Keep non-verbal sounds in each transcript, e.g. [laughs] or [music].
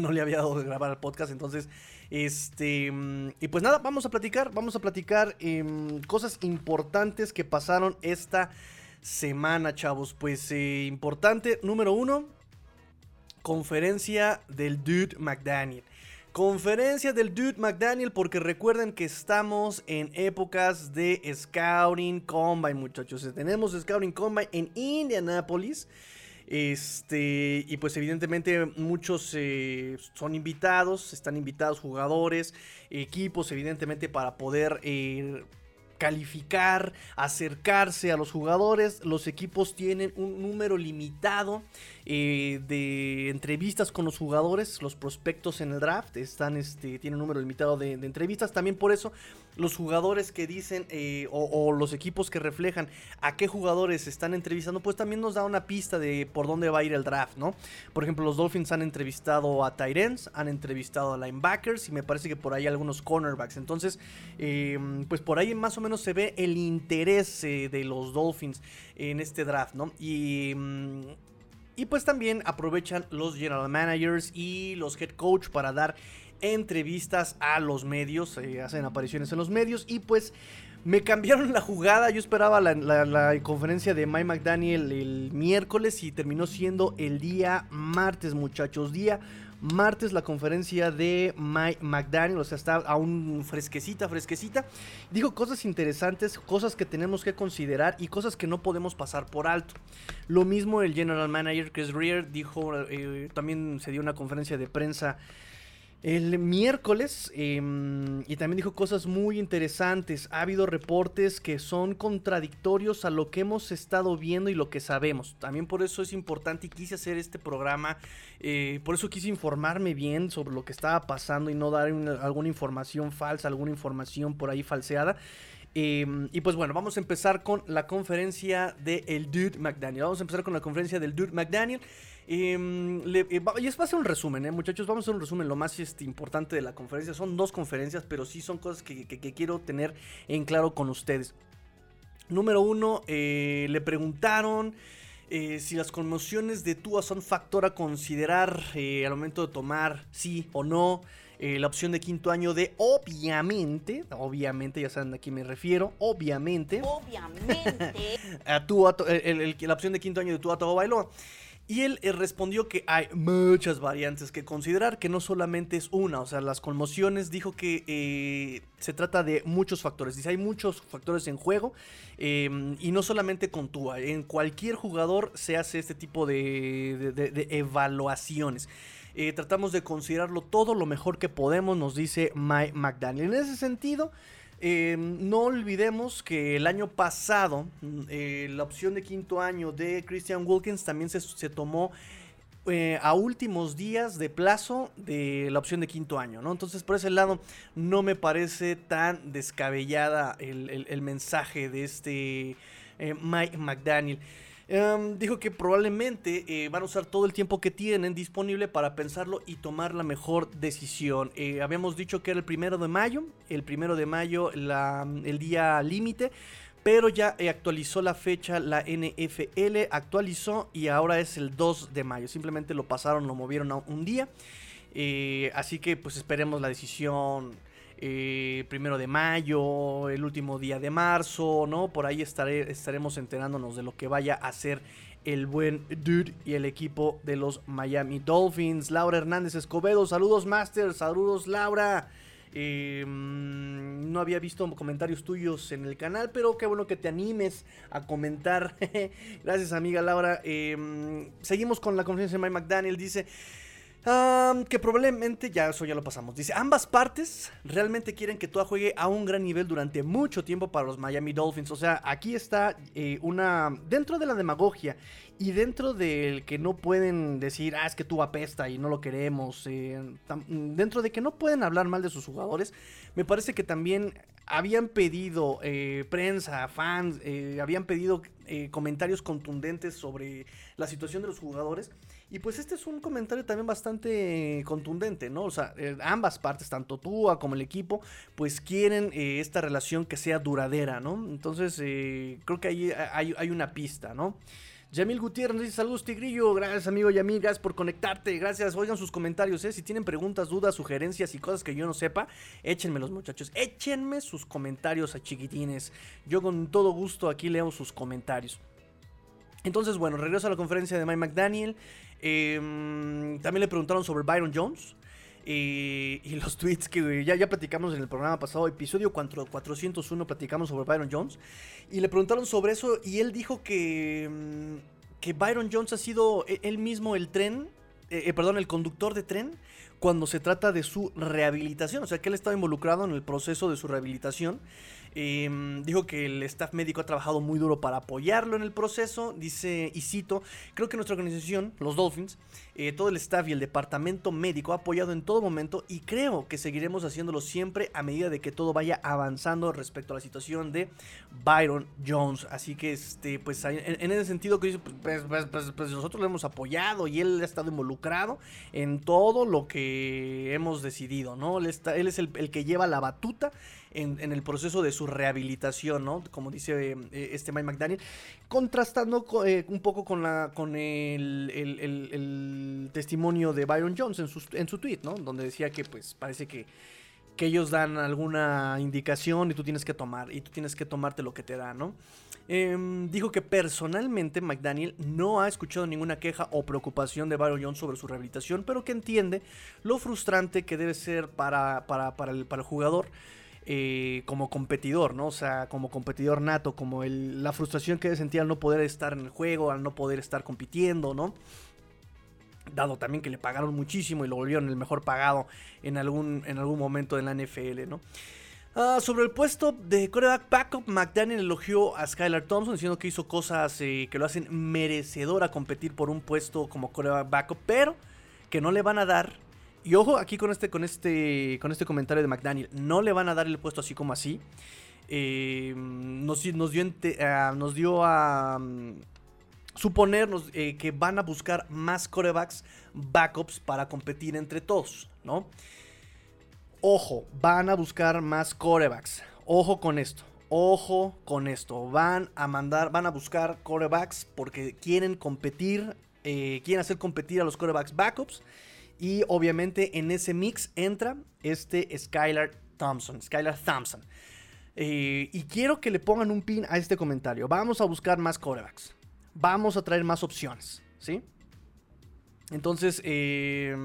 no le había dado de grabar al podcast. Entonces, este. Y pues nada, vamos a platicar. Vamos a platicar em, cosas importantes que pasaron esta semana, chavos. Pues eh, importante, número uno, conferencia del Dude McDaniel. Conferencia del Dude McDaniel porque recuerden que estamos en épocas de Scouting Combine, muchachos. Tenemos Scouting Combine en Indianapolis. Este, y pues evidentemente muchos eh, son invitados, están invitados jugadores, equipos, evidentemente para poder eh, calificar, acercarse a los jugadores. Los equipos tienen un número limitado eh, de entrevistas con los jugadores, los prospectos en el draft están, este, tienen un número limitado de, de entrevistas. También por eso los jugadores que dicen eh, o, los equipos que reflejan a qué jugadores están entrevistando, pues también nos da una pista de por dónde va a ir el draft, ¿no? Por ejemplo, los Dolphins han entrevistado a Tyrants, han entrevistado a linebackers y me parece que por ahí algunos cornerbacks. Entonces, eh, pues por ahí más o menos se ve el interés eh, de los Dolphins en este draft, ¿no? Y... mm, y pues también aprovechan los general managers y los head coach para dar entrevistas a los medios, eh, hacen apariciones en los medios y pues me cambiaron la jugada, yo esperaba la, conferencia de Mike McDaniel el miércoles y terminó siendo el día martes muchachos, día martes la conferencia de Mike McDaniel, o sea está aún fresquecita, fresquecita, dijo cosas interesantes, cosas que tenemos que considerar y cosas que no podemos pasar por alto. Lo mismo el general manager Chris Rear dijo, eh, también se dio una conferencia de prensa el miércoles em, y también dijo cosas muy interesantes. Ha habido reportes que son contradictorios a lo que hemos estado viendo y lo que sabemos. También por eso es importante y quise hacer este programa. eh, por eso quise informarme bien sobre lo que estaba pasando y no dar una- alguna información falsa, alguna información por ahí falseada. Eh, y pues bueno, vamos a empezar con la conferencia del el Dude McDaniel. Vamos a empezar con la conferencia del Dude McDaniel. Eh, le- eh, va- y es va a ser un resumen, eh, muchachos. Vamos a hacer un resumen. Lo más este, importante de la conferencia son dos conferencias, pero sí son cosas que, que- que quiero tener en claro con ustedes. Número uno, eh, le preguntaron eh, si las conmociones de Tua son factor a considerar eh, al momento de tomar sí o no eh, la opción de quinto año de obviamente, obviamente, ya saben a quién me refiero, obviamente, Obviamente. [laughs] a Tua, el- el- la opción de quinto año de Tua Tagovailoa. Y él eh, respondió que hay muchas variantes que considerar, que no solamente es una, o sea, las conmociones, dijo que eh, se trata de muchos factores, dice, hay muchos factores en juego, eh, y no solamente con Tua, en cualquier jugador se hace este tipo de- de evaluaciones. Eh, tratamos de considerarlo todo lo mejor que podemos, nos dice Mike McDaniel. En ese sentido, eh, no olvidemos que el año pasado eh, la opción de quinto año de Christian Wilkins también se, se tomó eh, a últimos días de plazo de la opción de quinto año, ¿no? Entonces por ese lado no me parece tan descabellada el, el- mensaje de este Mike McDaniel. Em, dijo que probablemente eh, van a usar todo el tiempo que tienen disponible para pensarlo y tomar la mejor decisión. Eh, habíamos dicho que era el primero de mayo, el primero de mayo el día límite, pero ya eh, actualizó la fecha la NFL, actualizó y ahora es el 2 de mayo. Simplemente lo pasaron, lo movieron a un día. Así que pues esperemos la decisión eh, primero de mayo, el último día de marzo, ¿no? Por ahí estaré, estaremos enterándonos de lo que vaya a hacer el buen dude y el equipo de los Miami Dolphins. Laura Hernández Escobedo, saludos Master, saludos Laura. Mm, no había visto comentarios tuyos en el canal, pero qué bueno que te animes a comentar. [laughs] Gracias amiga Laura. Mm, seguimos con la conferencia de Mike McDaniel. Dice... Que probablemente, ya eso ya lo pasamos. Dice, ambas partes realmente quieren que Tua juegue a un gran nivel durante mucho tiempo para los Miami Dolphins. O sea, aquí está eh, una... Dentro de la demagogia y dentro del que no pueden decir, ah, es que Tua apesta y no lo queremos. eh, dentro de que no pueden hablar mal de sus jugadores, me parece que también habían pedido eh, prensa, fans, habían pedido comentarios contundentes sobre la situación de los jugadores. Y pues este es un comentario también bastante contundente, ¿no? O sea, eh, ambas partes, tanto Tua como el equipo, pues quieren eh, esta relación que sea duradera, ¿no? Entonces, eh, creo que ahí hay, hay una pista, ¿no? Yamil Gutiérrez nos dice saludos Tigrillo, gracias amigo Yamil, gracias por conectarte, gracias, oigan sus comentarios, ¿eh? si tienen preguntas, dudas, sugerencias y cosas que yo no sepa, échenme los muchachos, échenme sus comentarios a chiquitines, yo con todo gusto aquí leo sus comentarios. Entonces, bueno, regreso a la conferencia de Mike McDaniel. Em, también le preguntaron sobre Byron Jones. Y, [laughs] los tweets que ya, ya platicamos en el programa pasado, episodio 401, platicamos sobre Byron Jones. Y le preguntaron sobre eso y él dijo que, mm, que Byron Jones ha sido e, él mismo el tren, eh, eh, perdón, el conductor de tren cuando se trata de su rehabilitación. O sea, que él estaba involucrado en el proceso de su rehabilitación. Em, dijo que el staff médico ha trabajado muy duro para apoyarlo en el proceso. Dice, y cito, creo que nuestra organización, los Dolphins, eh, todo el staff y el departamento médico ha apoyado en todo momento y creo que seguiremos haciéndolo siempre a medida de que todo vaya avanzando respecto a la situación de Byron Jones. Así que, este, pues en, ese sentido, que pues, pues, pues, pues, nosotros lo hemos apoyado y él ha estado involucrado en todo lo que hemos decidido, ¿no? Él, está, él es el, que lleva la batuta en, el proceso de su rehabilitación, ¿no? Como dice eh, este Mike McDaniel, contrastando eh, un poco con, la, con el, testimonio de Byron Jones en su, en su tweet, ¿no? Donde decía que pues parece que, que ellos dan alguna indicación y tú tienes que tomar, y tú tienes que tomarte lo que te da, ¿no? Em, dijo que personalmente McDaniel no ha escuchado ninguna queja o preocupación de Byron Jones sobre su rehabilitación, pero que entiende lo frustrante que debe ser para, para, para, el, para el jugador eh, como competidor, ¿no? O sea, como competidor nato, como el, la frustración que sentía al no poder estar en el juego, al no poder estar compitiendo, ¿no? Dado también que le pagaron muchísimo y lo volvieron el mejor pagado en algún, en algún momento en la NFL, ¿no? Ah, sobre el puesto de coreback backup, McDaniel elogió a Skylar Thompson diciendo que hizo cosas eh, que lo hacen merecedor a competir por un puesto como coreback backup, pero que no le van a dar y ojo aquí con este, con este, con este comentario de McDaniel. No le van a dar el puesto así como así. Eh, nos, dio, ah, nos dio a suponernos eh, que van a buscar más corebacks backups para competir entre todos, ¿no? Ojo, van a buscar más corebacks. Ojo con esto. Ojo con esto. Van a mandar, van a buscar corebacks porque quieren competir, eh, quieren hacer competir a los corebacks backups y obviamente en ese mix entra este Skylar Thompson. Skylar Thompson. Eh, y quiero que le pongan un pin a este comentario. Vamos a buscar más corebacks. Vamos a traer más opciones. ¿Sí? Entonces, eh,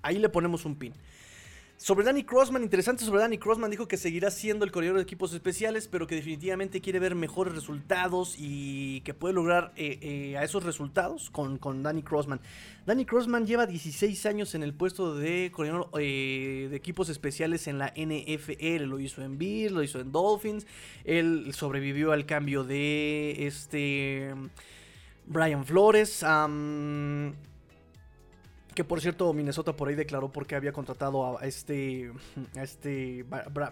ahí le ponemos un pin. Sobre Danny Crossman, interesante sobre Danny Crossman, dijo que seguirá siendo el corredor de equipos especiales, pero que definitivamente quiere ver mejores resultados y que puede lograr eh, eh, a esos resultados con, con Danny Crossman. Danny Crossman lleva 16 años en el puesto de corredor eh, de equipos especiales en la NFL. Lo hizo en Bills, lo hizo en Dolphins. Él sobrevivió al cambio de este Brian Flores. Que por cierto, Minnesota por ahí declaró porque había contratado a este, [laughs] a este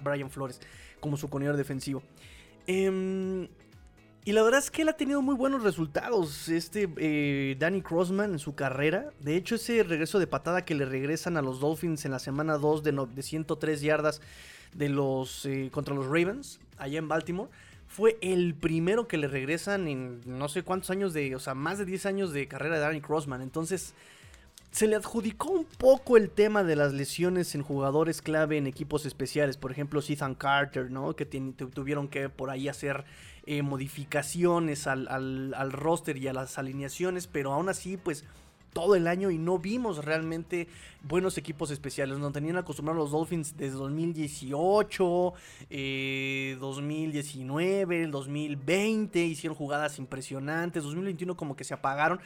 Brian Flores como su corredor defensivo. Em, y la verdad es que él ha tenido muy buenos resultados, este eh, Danny Crossman en su carrera. De hecho, ese regreso de patada que le regresan a los Dolphins en la semana 2 de, de 103 yardas de los, eh, contra los Ravens, allá en Baltimore, fue el primero que le regresan en no sé cuántos años de, o sea, más de 10 años de carrera de Danny Crossman. Entonces, se le adjudicó un poco el tema de las lesiones en jugadores clave en equipos especiales. Por ejemplo, Ethan Carter, ¿no? Que tuvieron que por ahí hacer eh, modificaciones al, roster y a las alineaciones. Pero aún así, pues todo el año y no vimos realmente buenos equipos especiales. Nos tenían acostumbrados los Dolphins desde 2018, 2019, 2020. Hicieron jugadas impresionantes. 2021 como que se apagaron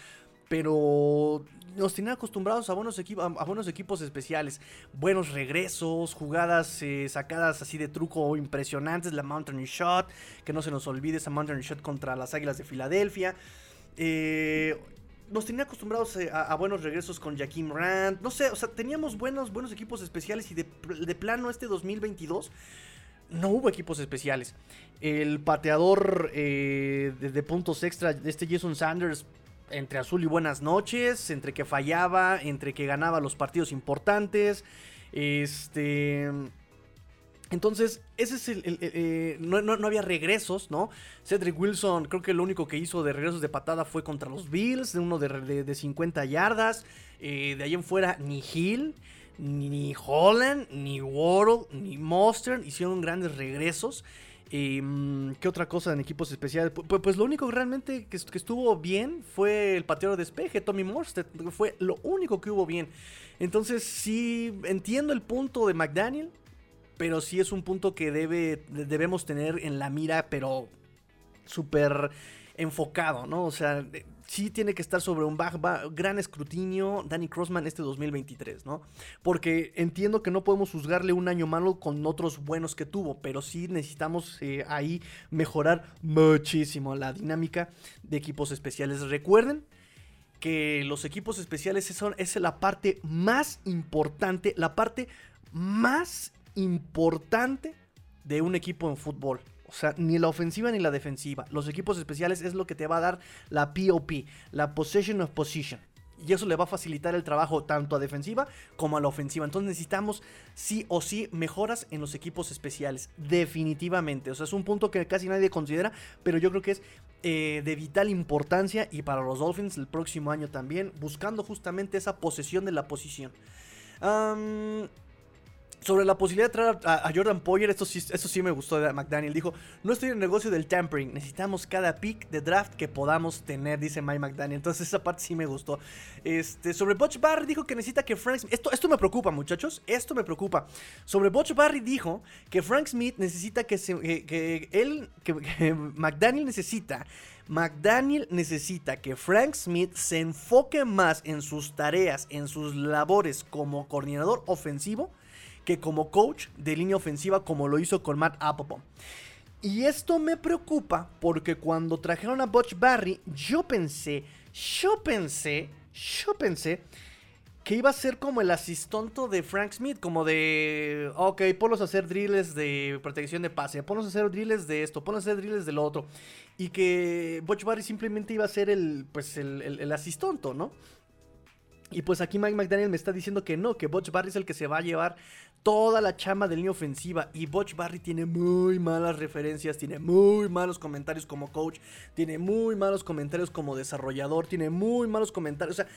pero nos tenían acostumbrados a buenos, a, buenos equipos especiales, buenos regresos, jugadas eh, sacadas así de truco impresionantes, la Mountain Shot, que no se nos olvide esa Mountain Shot contra las Águilas de Filadelfia. Eh, nos tenían acostumbrados eh, a, buenos regresos con Jaquim Rand, no sé, o sea, teníamos buenos, buenos equipos especiales y de, plano este 2022 no hubo equipos especiales. El pateador de, de, puntos extra de este Jason Sanders entre azul y buenas noches, entre que fallaba, entre que ganaba los partidos importantes. Este. Entonces, ese es el. Eh, no, había regresos, ¿no? Cedric Wilson, creo que lo único que hizo de regresos de patada fue contra los Bills, de uno de, 50 yardas. Eh, de ahí en fuera, ni Hill, ni Holland, ni Waddle, ni Mostert hicieron grandes regresos. Mm, ¿Qué otra cosa en equipos especiales? Pues, lo único realmente que, estuvo bien fue el pateador de despeje, Tommy Morstead. Fue lo único que hubo bien. Entonces, sí, entiendo el punto de McDaniel, pero sí es un punto que debe, debemos tener en la mira, pero súper enfocado, ¿no? O sea, sí tiene que estar sobre un gran escrutinio Danny Crossman este 2023, ¿no? Porque entiendo que no podemos juzgarle un año malo con otros buenos que tuvo, pero sí necesitamos eh, ahí mejorar muchísimo la dinámica de equipos especiales. Recuerden que los equipos especiales son, es la parte más importante, la parte más importante de un equipo en fútbol. O sea, ni la ofensiva ni la defensiva. Los equipos especiales es lo que te va a dar la POP, la Possession of Position. Y eso le va a facilitar el trabajo tanto a defensiva como a la ofensiva. Entonces necesitamos sí o sí mejoras en los equipos especiales. Definitivamente. O sea, es un punto que casi nadie considera. Pero yo creo que es eh, de vital importancia. Y para los Dolphins el próximo año también. Buscando justamente esa posesión de la posición. Sobre la posibilidad de traer a, Jordan Poyer, esto sí, sí me gustó de McDaniel. Dijo, no estoy en el negocio del tampering, necesitamos cada pick de draft que podamos tener, dice Mike McDaniel. Entonces esa parte sí me gustó. Este, sobre Butch Barry dijo que necesita que Frank Smith... Esto, esto me preocupa muchachos, esto me preocupa. Sobre Butch Barry dijo que Frank Smith necesita que, se, que, él, [laughs] que McDaniel necesita... McDaniel necesita que Frank Smith se enfoque más en sus tareas, en sus labores como coordinador ofensivo que como coach de línea ofensiva como lo hizo con Matt Applebaum. Y esto me preocupa porque cuando trajeron a Butch Barry, yo pensé, yo pensé, yo pensé que iba a ser como el asistonto de Frank Smith, como de, ok, ponlos a hacer drills de protección de pase, ponlos a hacer drills de esto, ponlos a hacer drills del otro. Y que Butch Barry simplemente iba a ser el, pues, el, el asistonto, ¿no? Y pues aquí Mike McDaniel me está diciendo que no, que Butch Barry es el que se va a llevar toda la chama de línea ofensiva. Y Butch Barry tiene muy malas referencias, tiene muy malos comentarios como coach, tiene muy malos comentarios como desarrollador, tiene muy malos comentarios. O sea,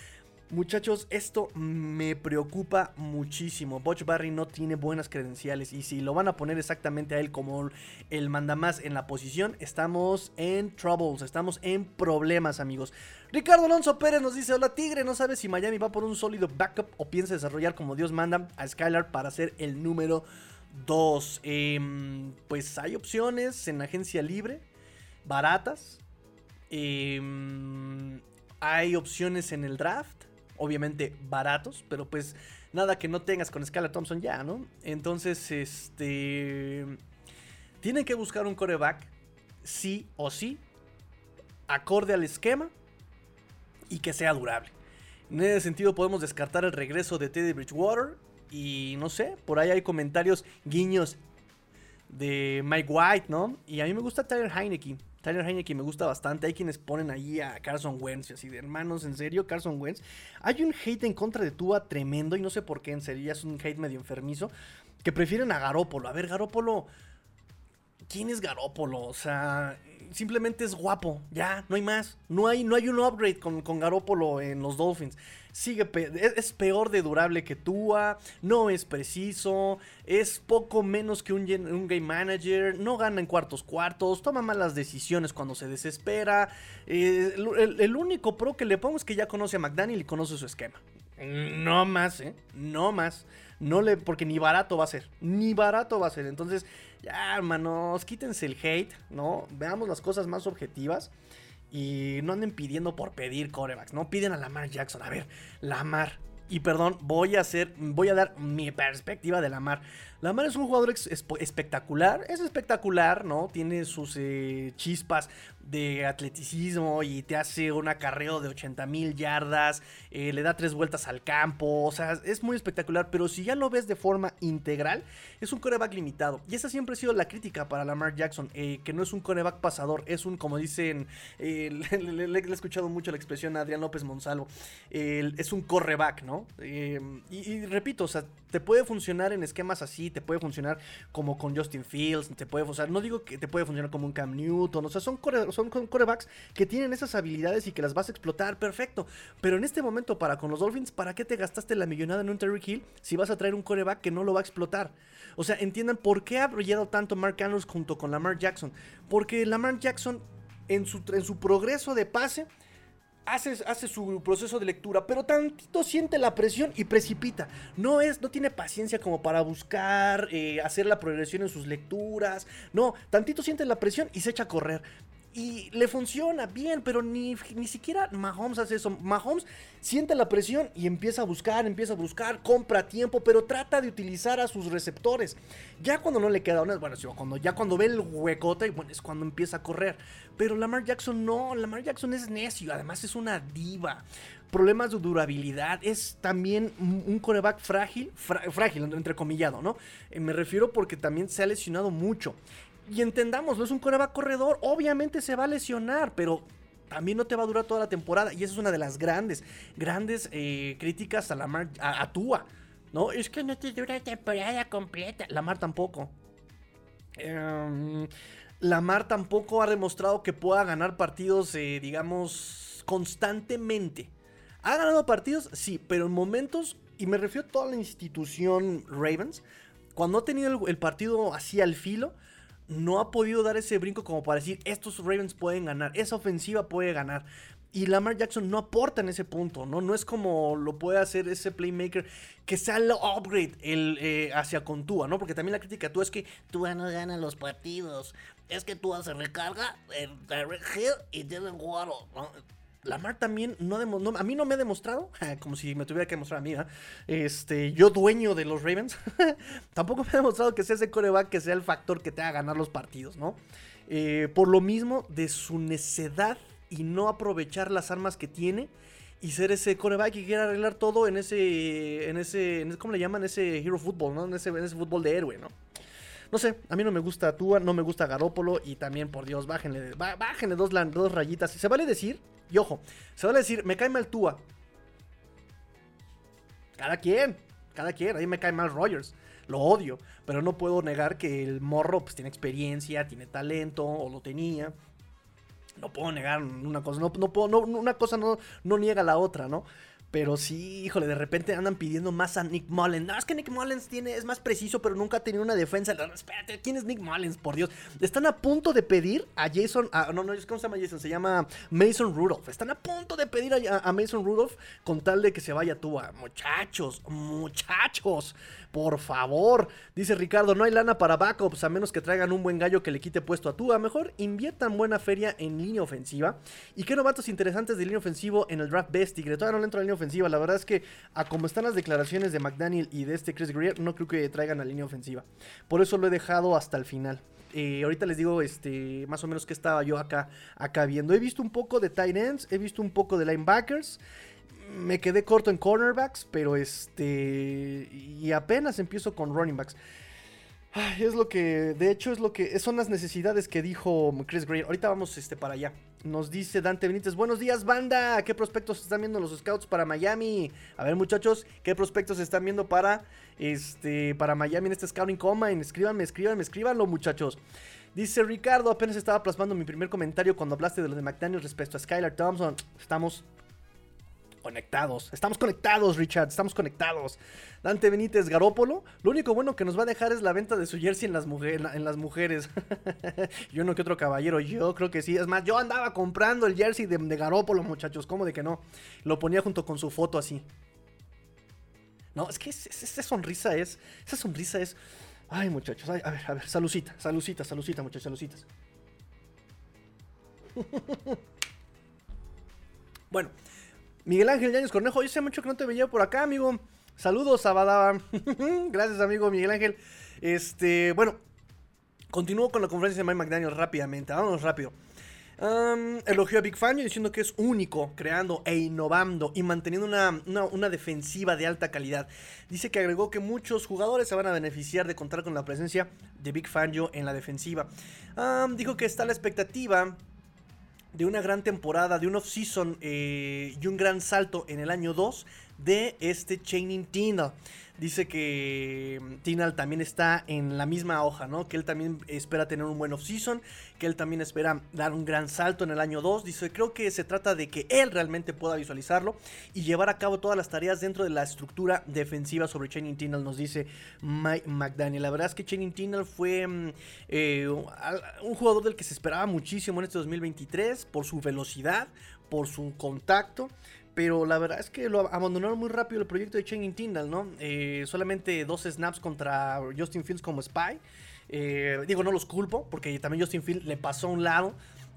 Muchachos, esto me preocupa muchísimo. Butch Barry no tiene buenas credenciales y si lo van a poner exactamente a él como el mandamás en la posición, estamos en troubles, estamos en problemas, amigos. Ricardo Alonso Pérez nos dice, hola Tigre, no sabe si Miami va por un sólido backup o piensa desarrollar como Dios manda a Skylar para ser el número 2. Em, pues hay opciones en agencia libre, baratas. Em, hay opciones en el draft obviamente baratos, pero pues nada que no tengas con Skylar Thompson ya, ¿no? Entonces, este... Tienen que buscar un coreback, sí o sí, acorde al esquema y que sea durable. En ese sentido podemos descartar el regreso de Teddy Bridgewater y no sé, por ahí hay comentarios, guiños de Mike White, ¿no? Y a mí me gusta Tyler Heineke. Tyler Heineke me gusta bastante. Hay quienes ponen ahí a Carson Wentz y así de hermanos, en serio, Carson Wentz. Hay un hate en contra de Tua tremendo y no sé por qué, en serio, es un hate medio enfermizo. Que prefieren a Garópolo. A ver, Garópolo. ¿Quién es Garópolo? O sea, simplemente es guapo. Ya, no hay más. No hay, no hay un upgrade con, con Garópolo en los Dolphins sigue es peor de durable que Tua, no es preciso, es poco menos que un, game manager, no gana en cuartos cuartos, toma malas decisiones cuando se desespera. Eh, el, único pro que le pongo es que ya conoce a McDaniel y conoce su esquema. No más, ¿eh? No más. No le, porque ni barato va a ser. Ni barato va a ser. Entonces, ya, hermanos, quítense el hate, ¿no? Veamos las cosas más objetivas. Y no anden pidiendo por pedir corebacks, ¿no? Piden a Lamar Jackson. A ver, Lamar. Y perdón, voy a hacer, voy a dar mi perspectiva de Lamar. Lamar es un jugador espectacular, es espectacular, ¿no? Tiene sus eh, chispas de atleticismo y te hace un acarreo de 80 mil yardas, eh, le da tres vueltas al campo, o sea, es muy espectacular, pero si ya lo ves de forma integral, es un coreback limitado. Y esa siempre ha sido la crítica para Lamar Jackson, eh, que no es un coreback pasador, es un, como dicen, [laughs] le, he escuchado mucho la expresión a Adrián López Monsalvo, es un correback, ¿no? y, repito, o sea, te puede funcionar en esquemas así, te puede funcionar como con Justin Fields, te puede, o no digo que te puede funcionar como un Cam Newton, o sea, son, son corebacks que tienen esas habilidades y que las vas a explotar, perfecto. Pero en este momento, para con los Dolphins, ¿para qué te gastaste la millonada en un Terry Hill si vas a traer un coreback que no lo va a explotar? O sea, entiendan por qué ha brillado tanto Mark Andrews junto con Lamar Jackson. Porque Lamar Jackson, en su, en su progreso de pase, hace, su proceso de lectura, pero tantito siente la presión y precipita. No es, no tiene paciencia como para buscar, eh, hacer la progresión en sus lecturas. No, tantito siente la presión y se echa a correr. Y le funciona bien, pero ni, ni siquiera Mahomes hace eso. Mahomes siente la presión y empieza a buscar, empieza a buscar, compra tiempo, pero trata de utilizar a sus receptores. Ya cuando no le queda una, bueno, cuando, ya cuando ve el huecote, bueno, es cuando empieza a correr. Pero Lamar Jackson no, Lamar Jackson es necio, además es una diva. Problemas de durabilidad, es también un coreback frágil, frágil, entrecomillado, ¿no? Eh, me refiero porque también se ha lesionado mucho. Y entendamos, no es un coreback corredor, obviamente se va a lesionar, pero también no te va a durar toda la temporada. Y esa es una de las grandes, grandes eh, críticas a la Mar, a, Tua. ¿No? Es que no te dura temporada completa. Lamar tampoco. Em, Lamar tampoco ha demostrado que pueda ganar partidos, eh, digamos, constantemente. ¿Ha ganado partidos? Sí, pero en momentos, y me refiero a toda la institución Ravens, cuando ha tenido el partido así al filo, no ha podido dar ese brinco como para decir, estos Ravens pueden ganar, esa ofensiva puede ganar. Y Lamar Jackson no aporta en ese punto, ¿no? No es como lo puede hacer ese playmaker que sea el upgrade el, eh, hacia Contúa, ¿no? Porque también la crítica tú es que Tua no gana los partidos. Es que Tua se recarga Hill y tiene Waddle, ¿no? Lamar también no, a mí no me ha demostrado, [laughs] como si me tuviera que demostrar a mí, este, yo dueño de los Ravens, [laughs] tampoco me ha demostrado que sea ese coreback que sea el factor que te haga ganar los partidos, ¿no? Eh, por lo mismo de su necedad y no aprovechar las armas que tiene y ser ese coreback que quiere arreglar todo en ese, en ese, ¿cómo le llaman? Ese hero football, ¿no? En ese, en ese fútbol de héroe, ¿no? No sé, a mí no me gusta Tua, no me gusta Garópolo y también, por Dios, bájenle, bájenle dos, dos rayitas. Se vale decir y ojo, se va a decir, me cae mal Tua. Cada quien, cada quien. A mí me cae mal Rogers. Lo odio. Pero no puedo negar que el morro pues, tiene experiencia, tiene talento, o lo tenía. No puedo negar una cosa. No, no puedo, una cosa no, no niega la otra, ¿no? Pero sí, híjole, de repente andan pidiendo más a Nick Mullens. No, es que Nick Mullens tiene, es más preciso, pero nunca ha tenido una defensa. No, espérate, ¿quién es Nick Mullens? Por Dios. Están a punto de pedir a Jason. no, no, ¿cómo se llama Jason? Se llama Mason Rudolph. Están a punto de pedir a, Mason Rudolph con tal de que se vaya tú a. Muchachos, muchachos. Por favor, dice Ricardo, no hay lana para backups a menos que traigan un buen gallo que le quite puesto a Tua. Mejor inviertan buena feria en línea ofensiva. ¿Y qué novatos interesantes de línea ofensivo en el draft best? Tigre, todavía no le entro a línea ofensiva. La verdad es que a como están las declaraciones de McDaniel y de este Chris Greer, no creo que traigan a línea ofensiva. Por eso lo he dejado hasta el final. Eh, ahorita les digo este, más o menos qué estaba yo acá, acá viendo. He visto un poco de tight ends, he visto un poco de linebackers me quedé corto en cornerbacks, pero este. Y apenas empiezo con running backs. es lo que. De hecho, es lo que. Son las necesidades que dijo Chris Gray. Ahorita vamos este, para allá. Nos dice Dante Benítez. Buenos días, banda. ¿Qué prospectos están viendo los scouts para Miami? A ver, muchachos, ¿qué prospectos están viendo para. Este. Para Miami en este Scouting Combine? Escríbanme, escríbanme, escríbanlo, muchachos. Dice Ricardo, apenas estaba plasmando mi primer comentario cuando hablaste de lo de McDaniel respecto a Skylar Thompson. Estamos Estamos conectados, Richard. Estamos conectados. Dante Benítez Garópolo. Lo único bueno que nos va a dejar es la venta de su jersey en las, en las mujeres. [laughs] yo no que otro caballero. Yo creo que sí. Es más, yo andaba comprando el jersey de, Garópolo, muchachos. ¿Cómo de que no? Lo ponía junto con su foto así. No, es que esa sonrisa es. Esa sonrisa es. Ay, muchachos. a ver, a ver. Salucita, salucita, salucita, muchachos, salucitas. [laughs] bueno, Miguel Ángel Yañez Cornejo, yo sé mucho que no te veía por acá, amigo. Saludos, Abadaba. [laughs] Gracias, amigo Miguel Ángel. Este, bueno, continúo con la conferencia de Mike McDaniel rápidamente. Vámonos rápido. elogió a Big Fangio diciendo que es único, creando e innovando y manteniendo una, defensiva de alta calidad. Dice que agregó que muchos jugadores se van a beneficiar de contar con la presencia de Big Fangio en la defensiva. dijo que está la expectativa de una gran temporada, de un off-season eh, y un gran salto en el año 2 de este Chaining Tindall. Dice que mm, Tinal también está en la misma hoja, ¿no? Que él también espera tener un buen off-season, que él también espera dar un gran salto en el año 2. Dice, creo que se trata de que él realmente pueda visualizarlo y llevar a cabo todas las tareas dentro de la estructura defensiva sobre Channing Tindall, nos dice Mike McDaniel. La verdad es que Channing Tindall fue mm, eh, un jugador del que se esperaba muchísimo en este 2023 por su velocidad, por su contacto. Pero la verdad es que lo abandonaron muy rápido el proyecto de Changing Tyndall, ¿no? Eh, solamente dos snaps contra Justin Fields como spy. Eh, digo, no los culpo, porque también Justin Fields le pasó a un lado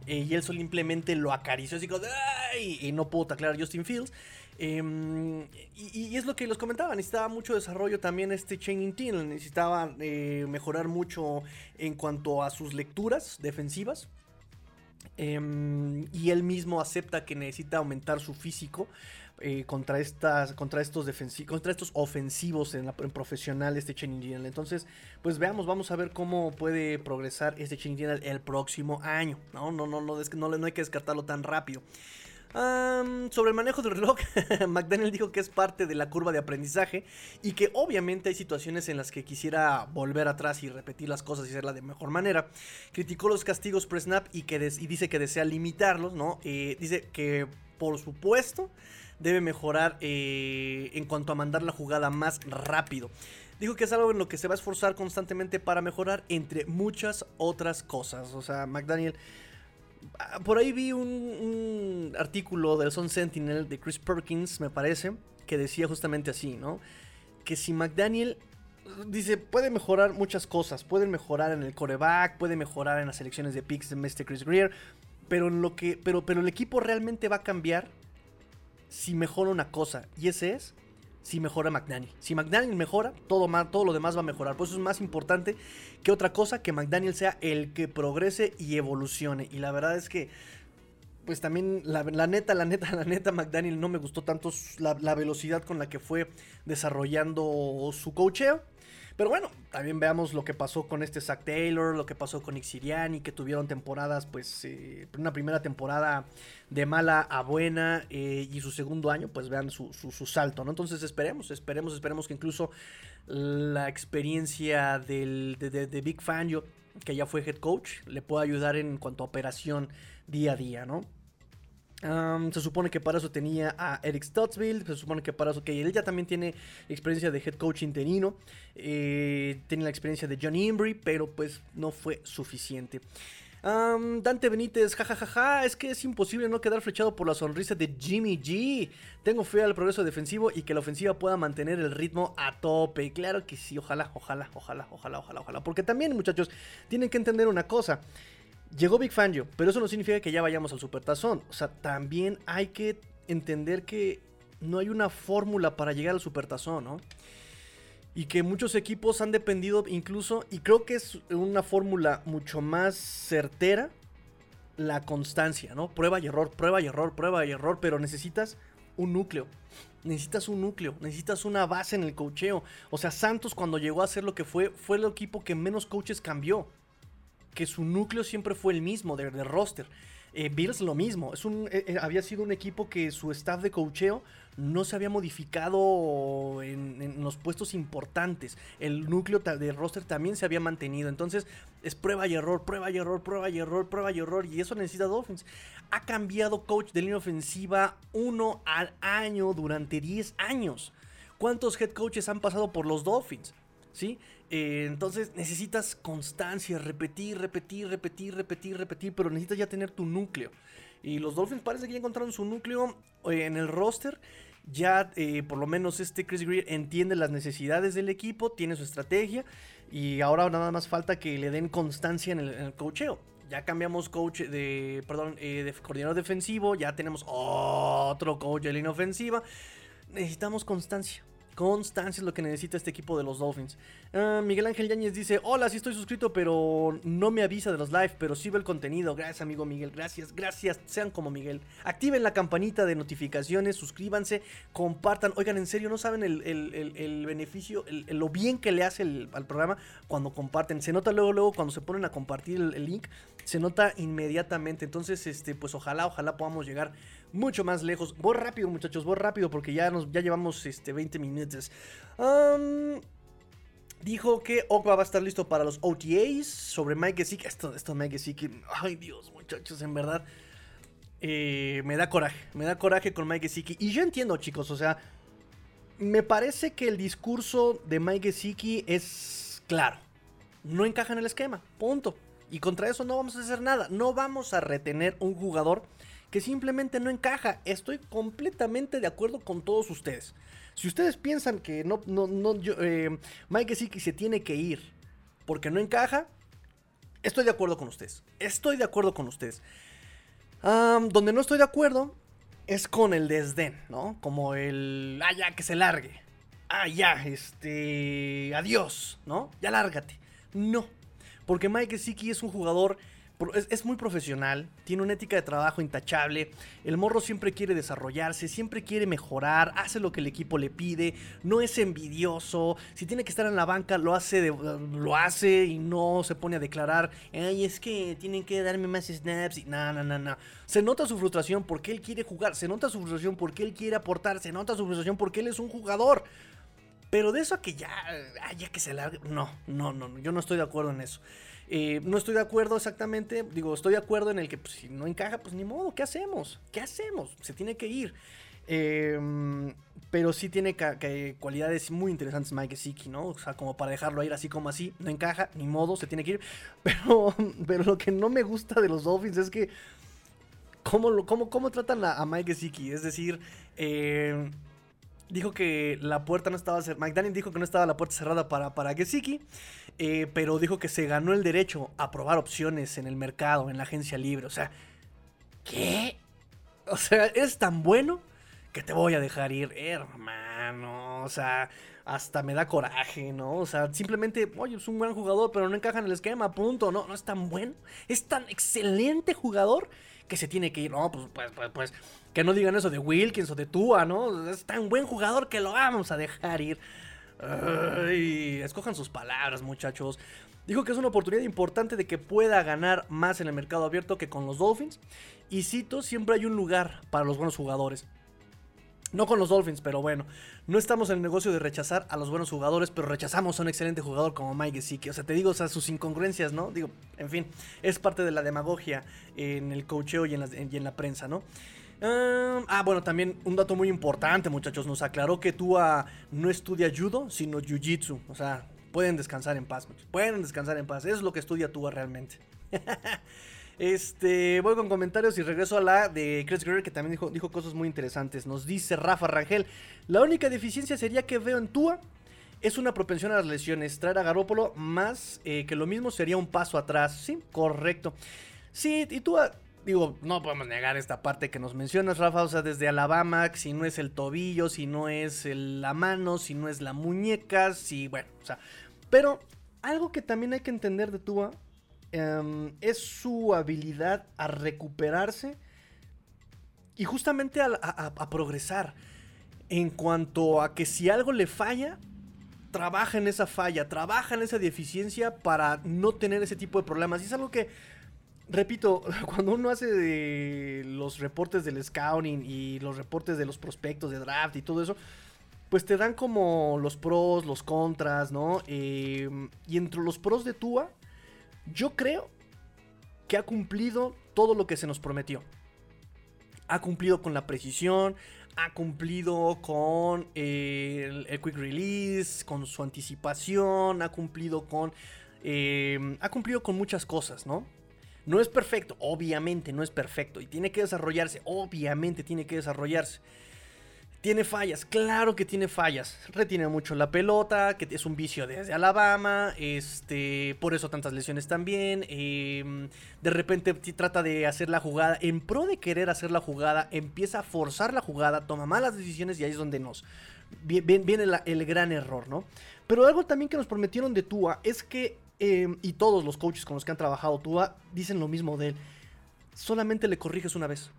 eh, y él simplemente lo acarició así como ¡Ay! y no pudo taclear a Justin Fields. Em, y, es lo que les comentaba, necesitaba mucho desarrollo también este Changing Tyndall, necesitaba mejorar mucho en cuanto a sus lecturas defensivas. Em, y él mismo acepta que necesita aumentar su físico eh, contra, estas, contra, estos contra estos ofensivos en, la, profesional este Channing Entonces, pues veamos, vamos a ver cómo puede progresar este Channing el próximo año. No, no, no, no, no hay que descartarlo tan rápido sobre el manejo del reloj, [laughs] McDaniel dijo que es parte de la curva de aprendizaje y que obviamente hay situaciones en las que quisiera volver atrás y repetir las cosas y hacerla de mejor manera. Criticó los castigos pre-snap y, que dice que desea limitarlos, ¿no? Eh, dice que por supuesto debe mejorar eh, en cuanto a mandar la jugada más rápido. Dijo que es algo en lo que se va a esforzar constantemente para mejorar entre muchas otras cosas. O sea, McDaniel por ahí vi un, artículo del Sun Sentinel de Chris Perkins, me parece, que decía justamente así, ¿no? Que si McDaniel dice, puede mejorar muchas cosas, puede mejorar en el coreback, puede mejorar en las selecciones de picks de Mr. Chris Greer, pero, lo que, pero, pero el equipo realmente va a cambiar si mejora una cosa, y ese es si mejora McDaniel. Si McDaniel mejora, todo, todo lo demás va a mejorar. Por eso es más importante que otra cosa que McDaniel sea el que progrese y evolucione. Y la verdad es que, pues también, la, neta, la neta, [laughs] la neta, McDaniel no me gustó tanto la, la velocidad con la que fue desarrollando su cocheo. Pero bueno, también veamos lo que pasó con este Zach Taylor, lo que pasó con Siriani, que tuvieron temporadas, pues, eh, una primera temporada de mala a buena eh, y su segundo año, pues vean su, salto, ¿no? Entonces esperemos, esperemos, esperemos que incluso la experiencia del, de, de Big Fangio, que ya fue head coach, le pueda ayudar en cuanto a operación día a día, ¿no? Se supone que para eso tenía a Eric Stuttsville, se supone que para eso que él ya también tiene experiencia de head coach interino, eh, tiene la experiencia de John Embry, pero pues no fue suficiente. Dante Benítez, jajajaja, es que es imposible no quedar flechado por la sonrisa de Jimmy G. Tengo fe al progreso defensivo y que la ofensiva pueda mantener el ritmo a tope. Claro que sí, ojalá, ojalá, ojalá, ojalá, ojalá, ojalá. Porque también, muchachos, tienen que entender una cosa. Llegó Big Fangio, pero eso no significa que ya vayamos al Supertazón. O sea, también hay que entender que no hay una fórmula para llegar al Supertazón, ¿no? Y que muchos equipos han dependido incluso, y creo que es una fórmula mucho más certera, la constancia, ¿no? Prueba y error, prueba y error, prueba y error, pero necesitas un núcleo. Necesitas un núcleo, necesitas una base en el cocheo. O sea, Santos cuando llegó a ser lo que fue, fue el equipo que menos coaches cambió que su núcleo siempre fue el mismo de, roster. Eh, Bills lo mismo, eh, eh, había sido un equipo que su staff de cocheo no se había modificado en, los puestos importantes. El núcleo de roster también se había mantenido. Entonces es prueba y error, prueba y error, prueba y error, prueba y error. Y eso necesita Dolphins. Ha cambiado coach de línea ofensiva uno al año durante 10 años. ¿Cuántos head coaches han pasado por los Dolphins? ¿Sí? Eh, entonces necesitas constancia, repetir, repetir, repetir, repetir, repetir, pero necesitas ya tener tu núcleo. Y los Dolphins parece que ya encontraron su núcleo eh, en el roster. Ya eh, por lo menos este Chris Greer entiende las necesidades del equipo, tiene su estrategia y ahora nada más falta que le den constancia en el, en coacheo. Ya cambiamos coach de, perdón, de coordinador defensivo, ya tenemos otro coach de línea ofensiva. Necesitamos constancia Constancia es lo que necesita este equipo de los Dolphins. Ah, Miguel Ángel Yáñez dice: Hola, sí estoy suscrito, pero no me avisa de los live, pero sí ve el contenido. Gracias, amigo Miguel. Gracias, gracias. Sean como Miguel. Activen la campanita de notificaciones, suscríbanse, compartan. Oigan, en serio, no saben el, beneficio, lo bien que le hace al programa cuando comparten. Se nota luego, luego cuando se ponen a compartir el, link, se nota inmediatamente. Entonces, este, pues ojalá, ojalá podamos llegar mucho más lejos. Voy rápido, muchachos, voy rápido porque ya, nos, ya llevamos este, 20 minutos. dijo que Okwa va a estar listo para los OTAs sobre Mike Gesicki. Esto, esto Mike Gesicki, ay Dios, muchachos, en verdad. Eh, me da coraje, me da coraje con Mike Gesicki. Y yo entiendo, chicos, o sea, me parece que el discurso de Mike Gesicki es claro. No encaja en el esquema, punto. Y contra eso no vamos a hacer nada. No vamos a retener un jugador que simplemente no encaja. Estoy completamente de acuerdo con todos ustedes. Si ustedes piensan que no, no, no, yo, eh, Mike que se tiene que ir porque no encaja, estoy de acuerdo con ustedes. Estoy de acuerdo con ustedes. donde no estoy de acuerdo es con el desdén, ¿no? Como el, ah, ya, que se largue. Ah, ya, este, adiós, ¿no? Ya lárgate. No, porque Mike Siki es un jugador es, muy profesional, tiene una ética de trabajo intachable, el morro siempre quiere desarrollarse, siempre quiere mejorar, hace lo que el equipo le pide, no es envidioso, si tiene que estar en la banca lo hace, lo hace y no se pone a declarar, ay es que tienen que darme más snaps y no, no, no, no. Se nota su frustración porque él quiere jugar, se nota su frustración porque él quiere aportar, se nota su frustración porque él es un jugador. Pero de eso a que ya, ya que se largue, no, no, no, yo no estoy de acuerdo en eso. Eh, no estoy de acuerdo exactamente, digo, estoy de acuerdo en el que pues, si no encaja, pues ni modo, ¿qué hacemos? ¿Qué hacemos? Se tiene que ir. Em, pero sí tiene cualidades muy interesantes Mike Siki, ¿no? O sea, como para dejarlo ir así como así, no encaja, ni modo, se tiene que ir. [laughs] Pero, pero lo que no me gusta de los Dolphins es que cómo, cómo, cómo tratan a, Mike Siki. Es decir, eh, dijo que la puerta no estaba cerrada. McDaniel dijo que no estaba la puerta cerrada para, para Gesicki, eh, pero dijo que se ganó el derecho a probar opciones en el mercado, en la agencia libre. O sea, ¿qué? O sea, es tan bueno que te voy a dejar ir, hermano. O sea, hasta me da coraje, ¿no? O sea, simplemente, oye, es un buen jugador, pero no encaja en el esquema, punto. No, no es tan bueno. Es tan excelente jugador que se tiene que ir. No, pues, pues, pues, pues que no digan eso de Wilkins o de Tua, ¿no? Es tan buen jugador que lo vamos a dejar ir. Escojan sus palabras, muchachos. Dijo que es una oportunidad importante de que pueda ganar más en el mercado abierto que con los Dolphins. Y cito, siempre hay un lugar para los buenos jugadores. No con los Dolphins, pero bueno, no estamos en el negocio de rechazar a los buenos jugadores, pero rechazamos a un excelente jugador como Mike Gesicki. O sea, te digo, o sea, sus incongruencias, ¿no? Digo, en fin, es parte de la demagogia en el cocheo y en la, prensa, ¿no? ah, bueno, también un dato muy importante, muchachos. Nos aclaró que Tua no estudia judo, sino jiu-jitsu. O sea, pueden descansar en paz, muchachos. Pueden descansar en paz. Eso es lo que estudia Tua realmente. [laughs] este, voy con comentarios y regreso a la de Chris Greer, que también dijo, cosas muy interesantes. Nos dice Rafa Rangel: La única deficiencia sería que veo en Tua es una propensión a las lesiones. Traer a Garópolo más eh, que lo mismo sería un paso atrás. Sí, correcto. Sí, y Tua digo, no podemos negar esta parte que nos mencionas, Rafa, o sea, desde Alabama, si no es el tobillo, si no es la mano, si no es la muñeca, si, bueno, o sea, pero algo que también hay que entender de Tua em, es su habilidad a recuperarse y justamente a progresar en cuanto a que si algo le falla, trabaja en esa falla, trabaja en esa deficiencia para no tener ese tipo de problemas. Y es algo que repito, [laughs] cuando uno hace los reportes del scouting y los reportes de los prospectos de draft y todo eso, pues te dan como los pros, los contras, ¿no? Em, y entre los pros de Tua, yo creo que ha cumplido todo lo que se nos prometió. Ha cumplido con la precisión, ha cumplido con el, quick release, con su anticipación, ha cumplido con... Em, ha cumplido con muchas cosas, ¿no? No es perfecto, obviamente no es perfecto. Y tiene que desarrollarse, obviamente tiene que desarrollarse. Tiene fallas, claro que tiene fallas. Retiene mucho la pelota, que es un vicio desde Alabama. Este, por eso tantas lesiones también. Em, de repente trata de hacer la jugada. En pro de querer hacer la jugada, empieza a forzar la jugada, toma malas decisiones y ahí es donde nos, viene el gran error, ¿no? Pero algo también que nos prometieron de Tua es que, em, y todos los coaches con los que han trabajado Tua dicen lo mismo de él, solamente le corriges una vez.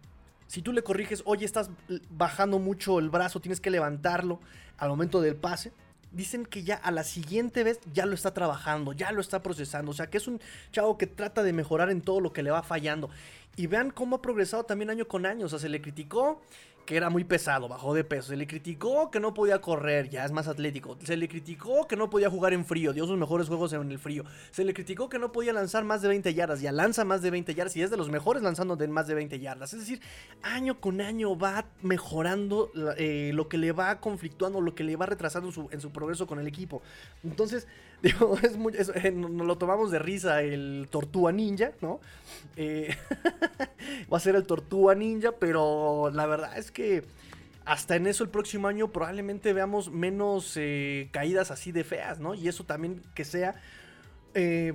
Si tú le corriges, oye, estás bajando mucho el brazo, tienes que levantarlo al momento del pase, dicen que ya a la siguiente vez ya lo está trabajando, ya lo está procesando. O sea, que es un chavo que trata de mejorar en todo lo que le va fallando. Y vean cómo ha progresado también año con año. O sea, se le criticó que era muy pesado, bajó de peso. Se le criticó que no podía correr, ya es más atlético. Se le criticó que no podía jugar en frío, dio sus mejores juegos en el frío. Se le criticó que no podía lanzar más de 20 yardas, ya lanza más de 20 yardas y es de los mejores lanzando de más de 20 yardas. Es decir, año con año va mejorando eh, lo que le va conflictuando, lo que le va retrasando en su progreso con el equipo. Entonces, [laughs] Digo, es eh, nos lo tomamos de risa el Tortuga Ninja, ¿no? Eh, [laughs] va a ser el Tortuga Ninja, pero la verdad es que hasta en eso el próximo año probablemente veamos menos eh, caídas así de feas, ¿no? Y eso también que sea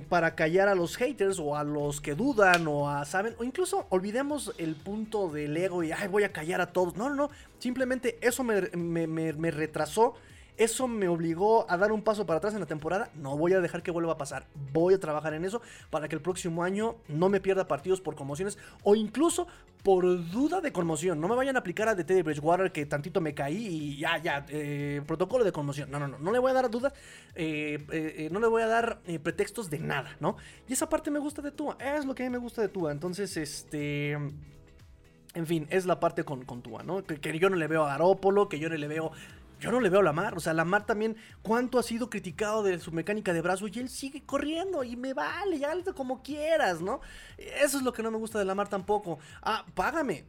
para callar a los haters o a los que dudan o a, ¿saben? O incluso olvidemos el punto del ego y, ay, voy a callar a todos. No, no, no. Simplemente eso me, me retrasó eso me obligó a dar un paso para atrás en la temporada. No voy a dejar que vuelva a pasar. Voy a trabajar en eso para que el próximo año no me pierda partidos por conmociones o incluso por duda de conmoción. No me vayan a aplicar a de Teddy Bridgewater que tantito me caí y ya, ya, eh, protocolo de conmoción. No, no, no. No le voy a dar dudas. Eh, eh, no le voy a dar pretextos de nada, ¿no? Y esa parte me gusta de Tua. Es lo que a mí me gusta de Tua. Entonces, este. En fin, es la parte con, con Tua, ¿no? Que, que, yo no le veo a Garópolo, que yo no le veo yo no le veo a Lamar. O sea, Lamar también, cuánto ha sido criticado de su mecánica de brazo y él sigue corriendo y me vale, ya como quieras, ¿no? Eso es lo que no me gusta de Lamar tampoco. Ah, págame.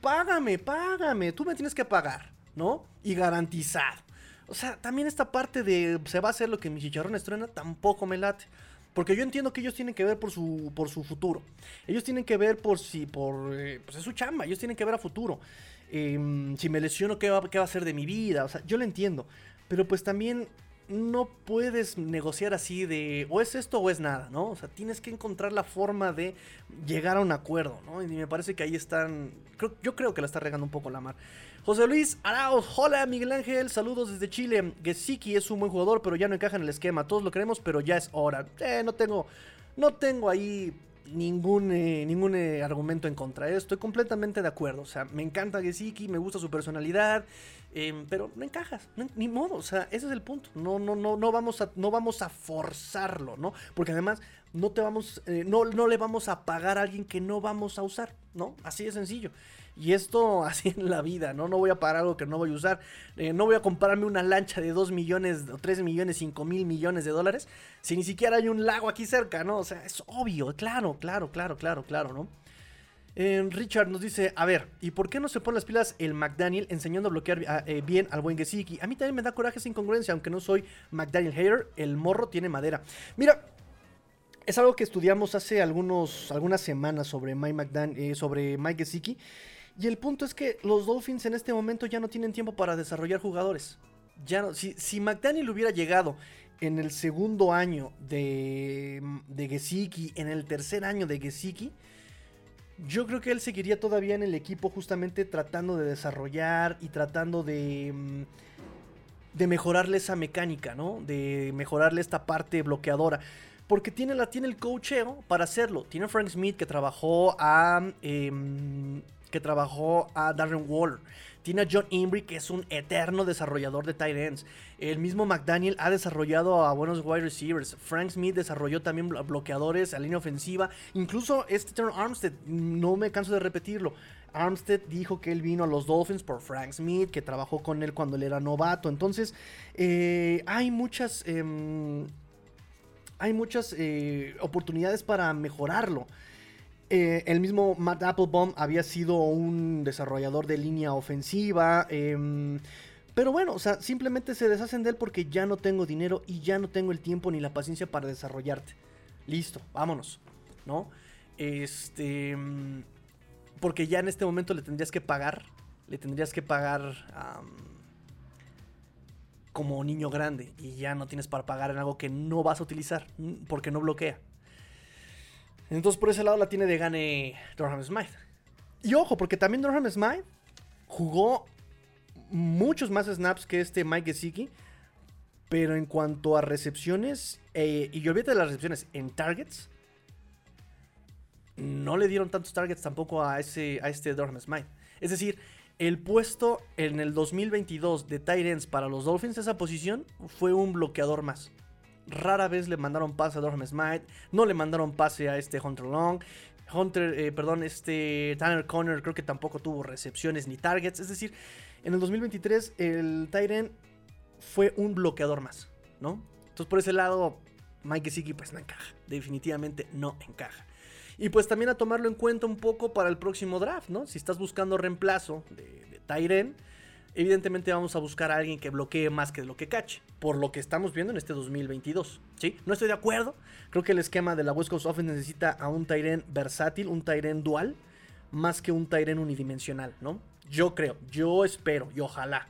Págame, págame. Tú me tienes que pagar, ¿no? Y garantizar. O sea, también esta parte de se va a hacer lo que mi chicharrón estrena tampoco me late. Porque yo entiendo que ellos tienen que ver por su, por su futuro. Ellos tienen que ver por si, por, eh, pues es su chamba. Ellos tienen que ver a futuro. Em, si me lesiono, ¿qué va, ¿qué va a ser de mi vida? O sea, yo lo entiendo. Pero pues también no puedes negociar así de o es esto o es nada, ¿no? O sea, tienes que encontrar la forma de llegar a un acuerdo, ¿no? Y me parece que ahí están, yo creo que la está regando un poco la mar. José Luis Arauz, hola Miguel Ángel, saludos desde Chile. Gesicki es un buen jugador, pero ya no encaja en el esquema. Todos lo queremos, pero ya es hora. Eh, no tengo, no tengo ahí ningún, eh, ningún eh, argumento en contra. Estoy completamente de acuerdo. O sea, me encanta Gesicki, me gusta su personalidad, em, pero no encajas, ni modo. O sea, ese es el punto. No, no, no, no vamos a, no vamos a forzarlo, ¿no? Porque además no te vamos, eh, no, no le vamos a pagar a alguien que no vamos a usar, ¿no? Así de sencillo. Y esto [laughs] así en la vida, ¿no? No voy a pagar algo que no voy a usar. Eh, no voy a comprarme una lancha de 2 millones, o 3 millones, 5 mil millones de dólares si ni siquiera hay un lago aquí cerca, ¿no? O sea, es obvio, claro, claro, claro, claro, claro, ¿no? Eh, Richard nos dice, a ver, ¿y por qué no se pone las pilas el McDaniel enseñando a bloquear ah, eh, bien al buen Gesicki? A mí también me da coraje esa incongruencia, aunque no soy McDaniel hater, el morro tiene madera. Mira, es algo que estudiamos hace algunos, algunas semanas sobre Mike, McDaniel, sobre Mike Gesicki. Y el punto es que los Dolphins en este momento ya no tienen tiempo para desarrollar jugadores. Ya no, si, si McDaniel hubiera llegado en el segundo año de, de Gesicki, en el tercer año de Gesicki, yo creo que él seguiría todavía en el equipo justamente tratando de desarrollar y tratando de, mm, de mejorarle esa mecánica, ¿no? De mejorarle esta parte bloqueadora. Porque tiene, la, tiene el coacheo para hacerlo. Tiene Frank Smith que trabajó a... Em, que trabajó a Darren Waller. Tiene a John Imbri, que es un eterno desarrollador de tight ends. El mismo McDaniel ha desarrollado a buenos wide receivers. Frank Smith desarrolló también bloqueadores a línea ofensiva. Incluso este Turn Armstead, no me canso de repetirlo. Armstead dijo que él vino a los Dolphins por Frank Smith, que trabajó con él cuando él era novato. Entonces, eh, hay muchas. Em, hay muchas eh, oportunidades para mejorarlo. Eh, el mismo Matt Applebaum había sido un desarrollador de línea ofensiva. Em, pero bueno, o sea, simplemente se deshacen de él porque ya no tengo dinero y ya no tengo el tiempo ni la paciencia para desarrollarte. Listo, vámonos, ¿no? Este. Porque ya en este momento le tendrías que pagar. Le tendrías que pagar. como niño grande. Y ya no tienes para pagar en algo que no vas a utilizar. Porque no bloquea. Entonces por ese lado la tiene de gane Durham Smith. Y ojo, porque también Durham Smith jugó muchos más snaps que este Mike Gesicki. Pero en cuanto a recepciones, eh, y yo olvídate de las recepciones en targets, no le dieron tantos targets tampoco a, ese, a este Durham Smite. Es decir, el puesto en el 2022 de tight para los Dolphins, esa posición, fue un bloqueador más. Rara vez le mandaron pase a Durham Smite, no le mandaron pase a este Hunter Long. Hunter, eh, perdón, este Tanner Conner creo que tampoco tuvo recepciones ni targets. Es decir, en el 2023 el Tyrant fue un bloqueador más, ¿no? Entonces por ese lado, Mike Gesicki pues no encaja. Definitivamente no encaja. Y pues también a tomarlo en cuenta un poco para el próximo draft, ¿no? Si estás buscando reemplazo de, de Tyren, evidentemente vamos a buscar a alguien que bloquee más que lo que cache, por lo que estamos viendo en este 2022, ¿sí? No estoy de acuerdo, creo que el esquema de la West Coast Offense necesita a un Tyren versátil, un Tyren dual, más que un Tyren unidimensional, ¿no? Yo creo, yo espero y ojalá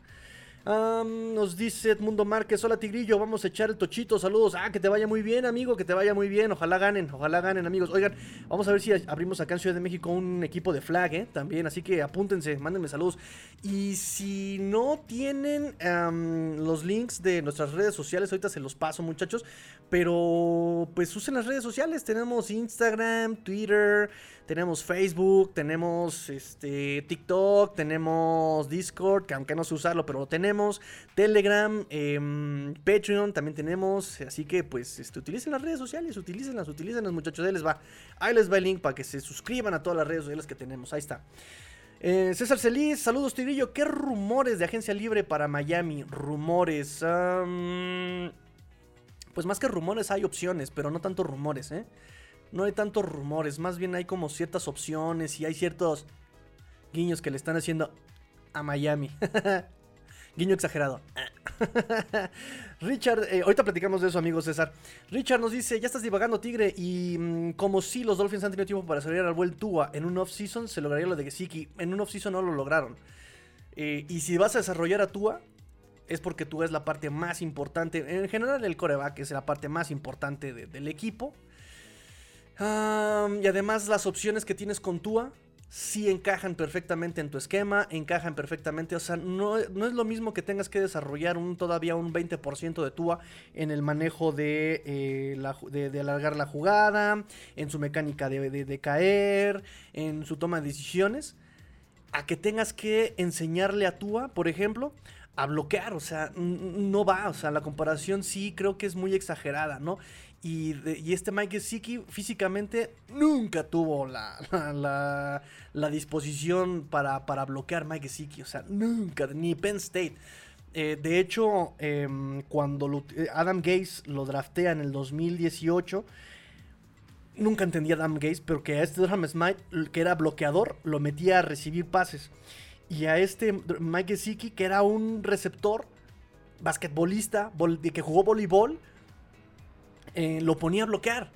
nos dice Edmundo Márquez, hola Tigrillo, vamos a echar el tochito, saludos. Ah, que te vaya muy bien, amigo, que te vaya muy bien. Ojalá ganen, ojalá ganen, amigos. Oigan, vamos a ver si abrimos acá en Ciudad de México un equipo de flag, ¿eh? También, así que apúntense, mándenme saludos. Y si no tienen los links de nuestras redes sociales, ahorita se los paso, muchachos. Pero pues usen las redes sociales, tenemos Instagram, Twitter tenemos Facebook, tenemos este, TikTok, tenemos Discord, que aunque no sé usarlo, pero lo tenemos. Telegram, em, Patreon también tenemos. Así que pues este, utilicen las redes sociales, utilícenlas, utilícenlas muchachos. Ahí les va. Ahí les va el link para que se suscriban a todas las redes sociales que tenemos. Ahí está. Eh, César Celis, saludos Tigrillo. ¿Qué rumores de agencia libre para Miami? Rumores. pues más que rumores hay opciones, pero no tanto rumores, ¿eh? No hay tantos rumores, más bien hay como ciertas opciones y hay ciertos guiños que le están haciendo a Miami. [laughs] Guiño exagerado. [laughs] Richard, eh, ahorita platicamos de eso, amigo César. Richard nos dice: Ya estás divagando, Tigre. Y mm, como si los Dolphins han tenido tiempo para salir al vuelo Tua en un off-season, se lograría lo de Gesicki. En un off-season no lo lograron. Eh, y si vas a desarrollar a Tua, es porque Tua es la parte más importante. En general, el coreback es la parte más importante del equipo y además las opciones que tienes con Tua sí encajan perfectamente en tu esquema, encajan perfectamente, o sea, no, es lo mismo que tengas que desarrollar un, todavía un 20% de Tua en el manejo de, eh, de, alargar la jugada, en su mecánica de, de caer, en su toma de decisiones, a que tengas que enseñarle a Tua, por ejemplo, a bloquear, o sea, no va, o sea, la comparación sí creo que es muy exagerada, ¿no? Y, este Mike Gesicki físicamente nunca tuvo la, la, disposición para, para, bloquear Mike Gesicki. O sea, nunca, ni Penn State. Eh, de hecho, em, cuando eh, Adam Gaze lo draftea en el 2018, nunca entendía Adam Gaze, pero que a este Durham Smite, que era bloqueador, lo metía a recibir pases. Y a este Mike Gesicki, que era un receptor, basquetbolista, que jugó voleibol, eh, lo ponía a bloquear.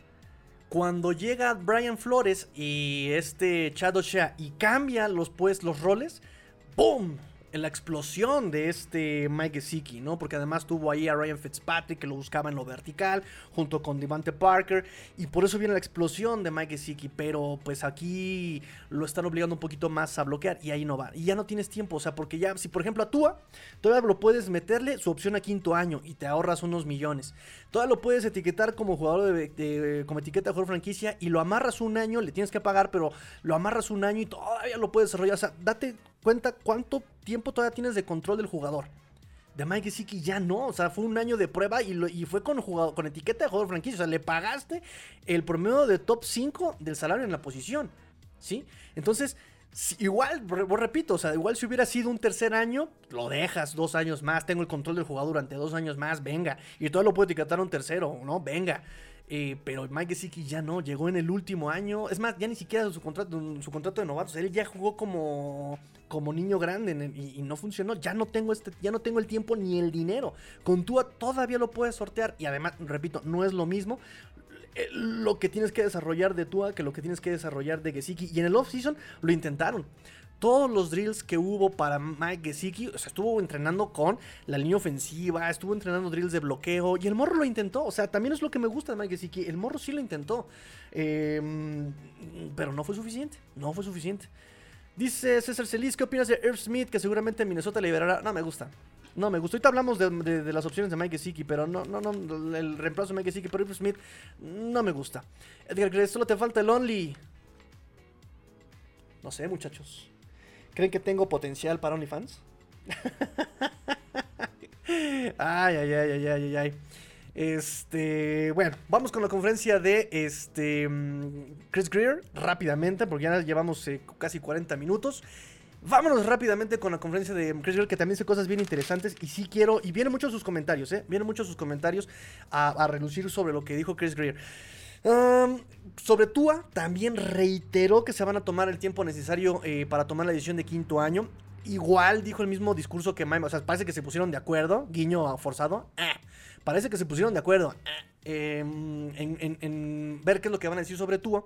Cuando llega Brian Flores y este Chad O'Shea y cambia los, pues, los roles, ¡boom! La explosión de este Mike Gesicki, ¿no? Porque además tuvo ahí a Ryan Fitzpatrick que lo buscaba en lo vertical, junto con Devante Parker, y por eso viene la explosión de Mike Gesicki, pero pues aquí lo están obligando un poquito más a bloquear y ahí no va. Y ya no tienes tiempo, o sea, porque ya, si por ejemplo actúa, todavía lo puedes meterle su opción a quinto año y te ahorras unos millones. Todavía lo puedes etiquetar como jugador de, como etiqueta de jugador franquicia y lo amarras un año, le tienes que pagar, pero lo amarras un año y todavía lo puedes desarrollar. O sea, date cuenta cuánto tiempo todavía tienes de control del jugador. De Mike Gesicki ya no, o sea, fue un año de prueba y, fue con, jugador, con etiqueta de jugador franquicia. O sea, le pagaste el promedio de top 5 del salario en la posición. ¿Sí? Entonces, igual, repito, o sea, igual si hubiera sido un tercer año, lo dejas dos años más, tengo el control del jugador durante dos años más, venga. Y todo lo puedo etiquetar un tercero, ¿no? Venga. Eh, pero Mike Gesicki ya no, llegó en el último año. Es más, ya ni siquiera su contrato, su contrato de novatos. Él ya jugó como, como niño grande y, no funcionó. Ya no tengo este, ya no tengo el tiempo ni el dinero. Con Tua todavía lo puedes sortear. Y además, repito, no es lo mismo eh, lo que tienes que desarrollar de Tua que lo que tienes que desarrollar de Gesicki. Y en el off-season lo intentaron todos los drills que hubo para Mike Gesicki, o sea, estuvo entrenando con la línea ofensiva, estuvo entrenando drills de bloqueo y el morro lo intentó. O sea, también es lo que me gusta de Mike Gesicki. El morro sí lo intentó, em, pero no fue suficiente. No fue suficiente. Dice César Celis, ¿qué opinas de Irv Smith? Que seguramente Minnesota liberará. No me gusta. No me gusta. Ahorita hablamos de, las opciones de Mike Gesicki, pero no, no, no, el reemplazo de Mike Gesicki por Irv Smith no me gusta. Edgar solo te falta el Only. No sé, muchachos. ¿Creen que tengo potencial para OnlyFans? [laughs] ay, ay, ay, ay, ay, ay. Este, bueno, vamos con la conferencia de este mm, Chris Greer rápidamente, porque ya llevamos eh, casi 40 minutos. Vámonos rápidamente con la conferencia de Chris Greer, que también hace cosas bien interesantes. Y sí quiero, y vienen muchos sus comentarios, ¿eh? Vienen muchos sus comentarios a, relucir sobre lo que dijo Chris Greer. Sobre Tua, también reiteró que se van a tomar el tiempo necesario eh, para tomar la decisión de quinto año. Igual dijo el mismo discurso que Mike, o sea, parece que se pusieron de acuerdo, guiño forzado. Ah, parece que se pusieron de acuerdo em, en, ver qué es lo que van a decir sobre Tua.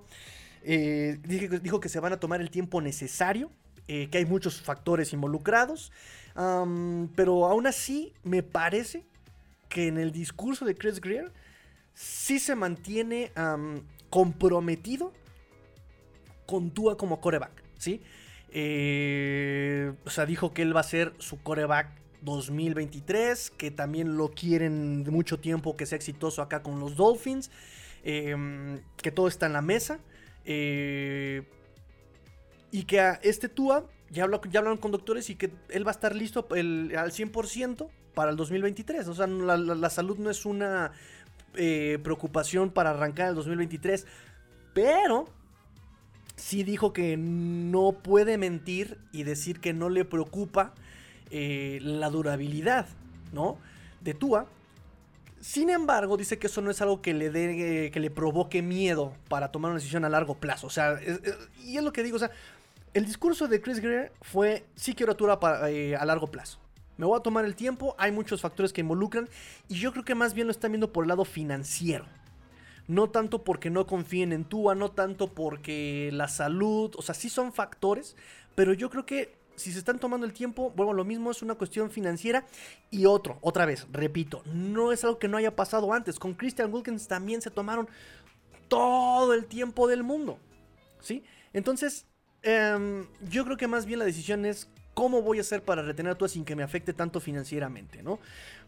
Eh, dijo, que se van a tomar el tiempo necesario, eh, que hay muchos factores involucrados, pero aún así me parece que en el discurso de Chris Greer sí se mantiene comprometido con Tua como coreback, ¿sí? Eh, o sea, dijo que él va a ser su coreback 2023, que también lo quieren de mucho tiempo que sea exitoso acá con los Dolphins, em, que todo está en la mesa. Eh, y que a este Tua, ya, hablaron con doctores y que él va a estar listo al 100% para el 2023. O sea, la, salud no es una eh, preocupación para arrancar el 2023. Pero sí dijo que no puede mentir y decir que no le preocupa eh, la durabilidad, ¿no? De Tua. Sin embargo, dice que eso no es algo que le dé, que le provoque miedo para tomar una decisión a largo plazo. O sea, y es lo que digo, o sea, el discurso de Chris Greer fue, sí quiero Tua para, eh, a largo plazo. Me voy a tomar el tiempo, hay muchos factores que involucran y yo creo que más bien lo están viendo por el lado financiero. No tanto porque no confíen en Tua, no tanto porque la salud, o sea, sí son factores, pero yo creo que si se están tomando el tiempo, bueno, lo mismo es una cuestión financiera. Y otro, otra vez, repito, no es algo que no haya pasado antes. Con Christian Wilkins también se tomaron todo el tiempo del mundo. ¿Sí? Entonces, em, yo creo que más bien la decisión es cómo voy a hacer para retener a Tua sin que me afecte tanto financieramente, ¿no?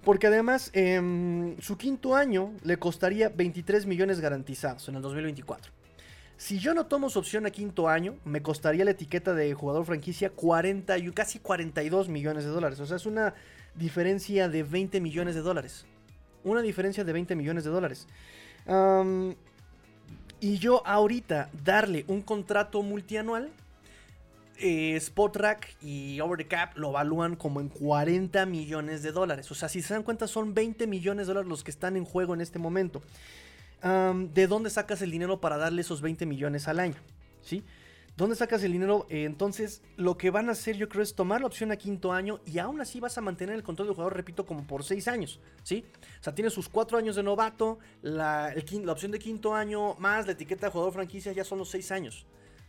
Porque además, em, su quinto año le costaría 23 millones garantizados en el 2024. Si yo no tomo su opción a quinto año, me costaría la etiqueta de jugador franquicia 40 y casi 42 millones de dólares. O sea, es una diferencia de 20 millones de dólares. Una diferencia de 20 millones de dólares. y yo ahorita darle un contrato multianual, eh, Spotrack y Over the Cap lo evalúan como en 40 millones de dólares. O sea, si se dan cuenta, son 20 millones de dólares los que están en juego en este momento. ¿De dónde sacas el dinero para darle esos 20 millones al año? ¿Sí? ¿Dónde sacas el dinero? Eh, entonces, lo que van a hacer, yo creo, es tomar la opción a quinto año y aún así vas a mantener el control del jugador, repito, como por seis años, ¿sí? O sea, tienes sus cuatro años de novato, la, la opción de quinto año más la etiqueta de jugador franquicia ya son los seis años,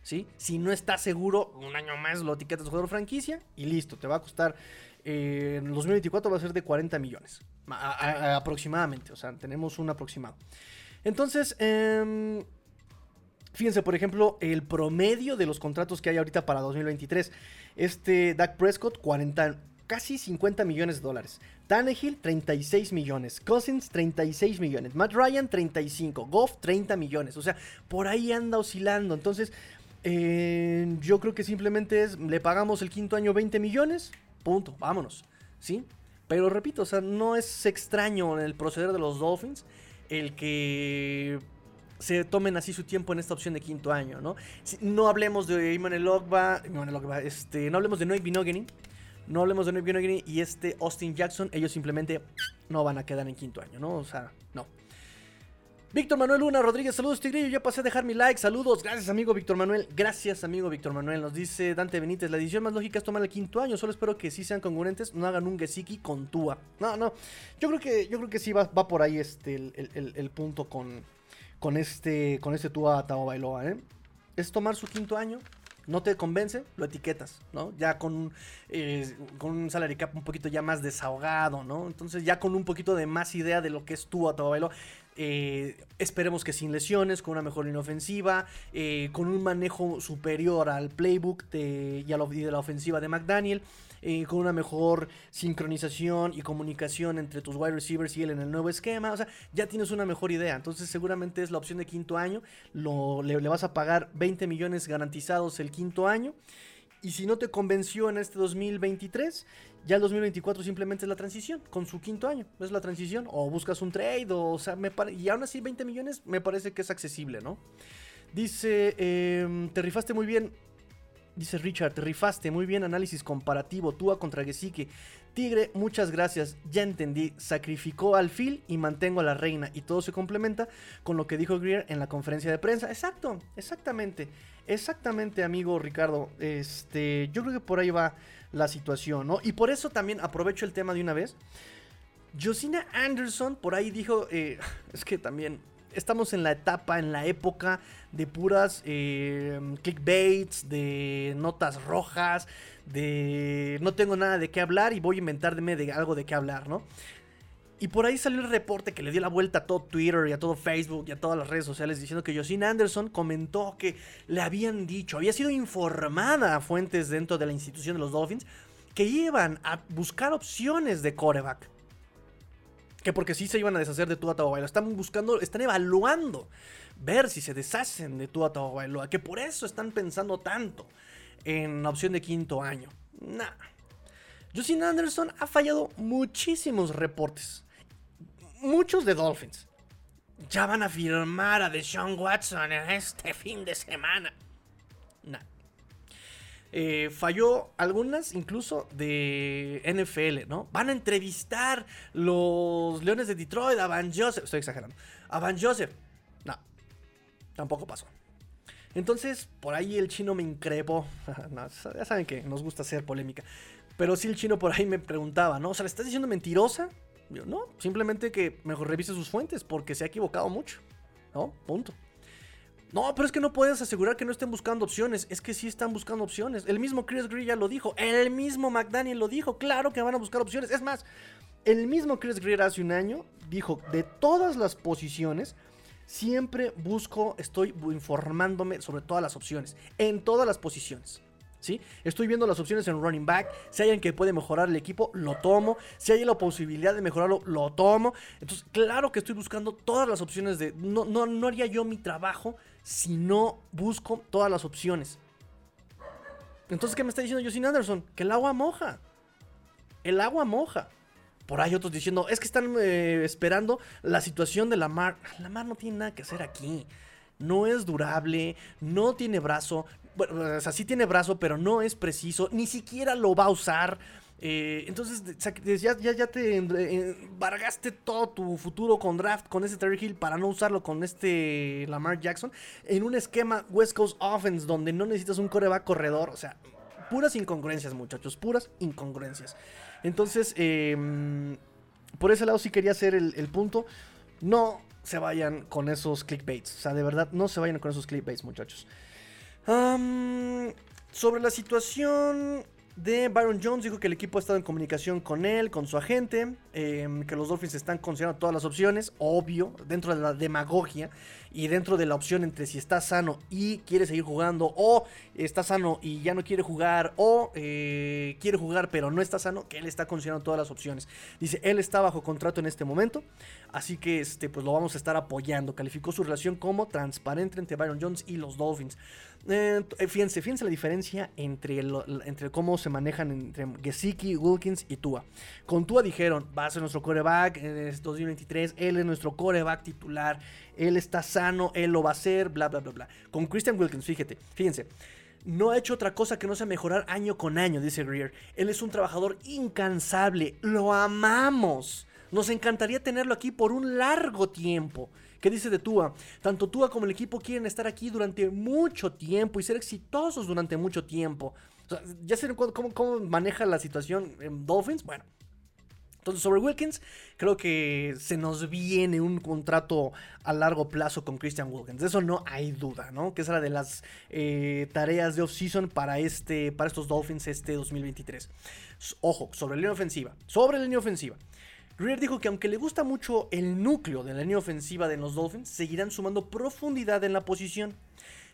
¿sí? Si no estás seguro, un año más lo etiquetas de jugador franquicia y listo, te va a costar, eh, en 2024 va a ser de 40 millones, aproximadamente, o sea, tenemos un aproximado. Entonces, em, fíjense, por ejemplo, el promedio de los contratos que hay ahorita para 2023. Este Dak Prescott, 40, casi 50 millones de dólares. Tannehill, 36 millones. Cousins, 36 millones. Matt Ryan, 35. Goff, 30 millones. O sea, por ahí anda oscilando. Entonces, em, yo creo que simplemente es, le pagamos el quinto año 20 millones. Punto, vámonos. ¿Sí? Pero repito, o sea, no es extraño en el proceder de los Dolphins el que se tomen así su tiempo en esta opción de quinto año, ¿no? No hablemos de Emmanuel Ogba, este, no hablemos de Noé Binogany, no hablemos de Noé Binogany y este Austin Jackson, ellos simplemente no van a quedar en quinto año, ¿no? O sea, no. Víctor Manuel Luna Rodríguez, saludos Tigrillo, ya pasé a dejar mi like, saludos, gracias amigo Víctor Manuel, gracias amigo Víctor Manuel, nos dice Dante Benítez, la decisión más lógica es tomar el quinto año, solo espero que sí sean congruentes, no hagan un Gesiki con Tua, no, no, yo creo que, yo creo que sí va, va por ahí este, el, punto con, con este, con este Tua Tao Bailoa, ¿eh? es tomar su quinto año, no te convence, lo etiquetas, ¿no? Ya con, eh, con un salary cap un poquito ya más desahogado, ¿no? Entonces ya con un poquito de más idea de lo que es Tua Bailoa Eh, esperemos que sin lesiones, con una mejor línea ofensiva, eh, con un manejo superior al playbook de, y, a de la ofensiva de McDaniel. Eh, con una mejor sincronización y comunicación entre tus wide receivers y él en el nuevo esquema. O sea, ya tienes una mejor idea. Entonces, seguramente es la opción de quinto año. Lo, le, vas a pagar 20 millones garantizados el quinto año. Y si no te convenció en este 2023, ya el 2024 simplemente es la transición, con su quinto año, es la transición. O buscas un trade, o, sea, me y aún así 20 millones me parece que es accesible, ¿no? Dice, em, te rifaste muy bien. Dice Richard, te rifaste muy bien análisis comparativo, Tua contra Gesicki. Tigre, muchas gracias, ya entendí, sacrificó al Phil y mantengo a la reina y todo se complementa con lo que dijo Greer en la conferencia de prensa. Exacto, exactamente, exactamente amigo Ricardo, este, yo creo que por ahí va la situación, ¿no? Y por eso también aprovecho el tema de una vez. Josina Anderson por ahí dijo, eh, [laughs] es que también estamos en la etapa, en la época de puras eh, clickbaits, de notas rojas, de no tengo nada de qué hablar y voy a inventarme de algo de qué hablar, ¿no? Y por ahí salió el reporte que le dio la vuelta a todo Twitter y a todo Facebook y a todas las redes sociales diciendo que Josine Anderson comentó que le habían dicho, había sido informada a fuentes dentro de la institución de los Dolphins que iban a buscar opciones de coreback. Que porque sí se iban a deshacer de Tua Tagovailoa. Están buscando, están evaluando ver si se deshacen de Tua Tagovailoa. Que por eso están pensando tanto en la opción de quinto año. Nah. Justin Anderson ha fallado muchísimos reportes. Muchos de Dolphins. Ya van a firmar a Deshaun Watson en este fin de semana. Nah. Eh, falló algunas incluso de NFL, ¿no? Van a entrevistar los Leones de Detroit a Van Joseph. Estoy exagerando. A Van Joseph. No, tampoco pasó. Entonces, por ahí el chino me increpó. [laughs] ya saben que nos gusta hacer polémica. Pero sí el chino por ahí me preguntaba, ¿no? O sea, ¿le estás diciendo mentirosa? No, simplemente que mejor revise sus fuentes porque se ha equivocado mucho. ¿No? Punto. No, pero es que no puedes asegurar que no estén buscando opciones. Es que sí están buscando opciones. El mismo Chris Greer ya lo dijo. El mismo McDaniel lo dijo. Claro que van a buscar opciones. Es más, el mismo Chris Greer hace un año dijo de todas las posiciones. Siempre busco, estoy informándome sobre todas las opciones. En todas las posiciones. Estoy viendo las opciones en running back. Si hay alguien que puede mejorar el equipo, lo tomo. Si hay la posibilidad de mejorarlo, lo tomo. Entonces, claro que estoy buscando todas las opciones de. No, no, no haría yo mi trabajo si no busco todas las opciones. Entonces, ¿qué me está diciendo Justin Anderson? Que el agua moja. El agua moja. Por ahí otros diciendo, es que están eh, esperando la situación de la mar. La mar no tiene nada que hacer aquí. No es durable, no tiene brazo, bueno, o sea, sí tiene brazo, pero no es preciso, ni siquiera lo va a usar. Eh, entonces, ya, ya, te embargaste todo tu futuro con draft con ese Terry Hill para no usarlo con este Lamar Jackson en un esquema West Coast Offense donde no necesitas un coreback corredor. O sea, puras incongruencias, muchachos, puras incongruencias. Entonces, em, por ese lado sí quería hacer el, el punto. No se vayan con esos clickbaits. O sea, de verdad, no se vayan con esos clickbaits, muchachos sobre la situación de Byron Jones, dijo que el equipo ha estado en comunicación con él, con su agente, em, que los Dolphins están considerando todas las opciones, obvio, dentro de la demagogia y dentro de la opción entre si está sano y quiere seguir jugando, o está sano y ya no quiere jugar, o eh, quiere jugar pero no está sano, que él está considerando todas las opciones. Dice, él está bajo contrato en este momento, así que este, pues lo vamos a estar apoyando. Calificó su relación como transparente entre Byron Jones y los Dolphins. Eh, fíjense, fíjense la diferencia entre, entre cómo se manejan entre Gesicki, Wilkins y Tua. Con Tua dijeron, va a ser nuestro coreback en 2023, él es nuestro coreback titular, él está sano, él lo va a hacer, bla, bla, bla, bla. Con Christian Wilkins, fíjate, fíjense. No ha hecho otra cosa que no sea mejorar año con año, dice Greer. Él es un trabajador incansable. Lo amamos. Nos encantaría tenerlo aquí por un largo tiempo. ¿Qué dice de Tua? Tanto Tua como el equipo quieren estar aquí durante mucho tiempo y ser exitosos durante mucho tiempo. ya sé cómo, maneja la situación en Dolphins. Bueno, entonces, sobre Wilkins, creo que se nos viene un contrato a largo plazo con Christian Wilkins. De eso no hay duda, ¿no? Que es la de las eh, tareas de off-season para, este, para estos Dolphins este 2023. Ojo, sobre la línea ofensiva. Sobre la línea ofensiva. Greer dijo que aunque le gusta mucho el núcleo de la línea ofensiva de los Dolphins, seguirán sumando profundidad en la posición.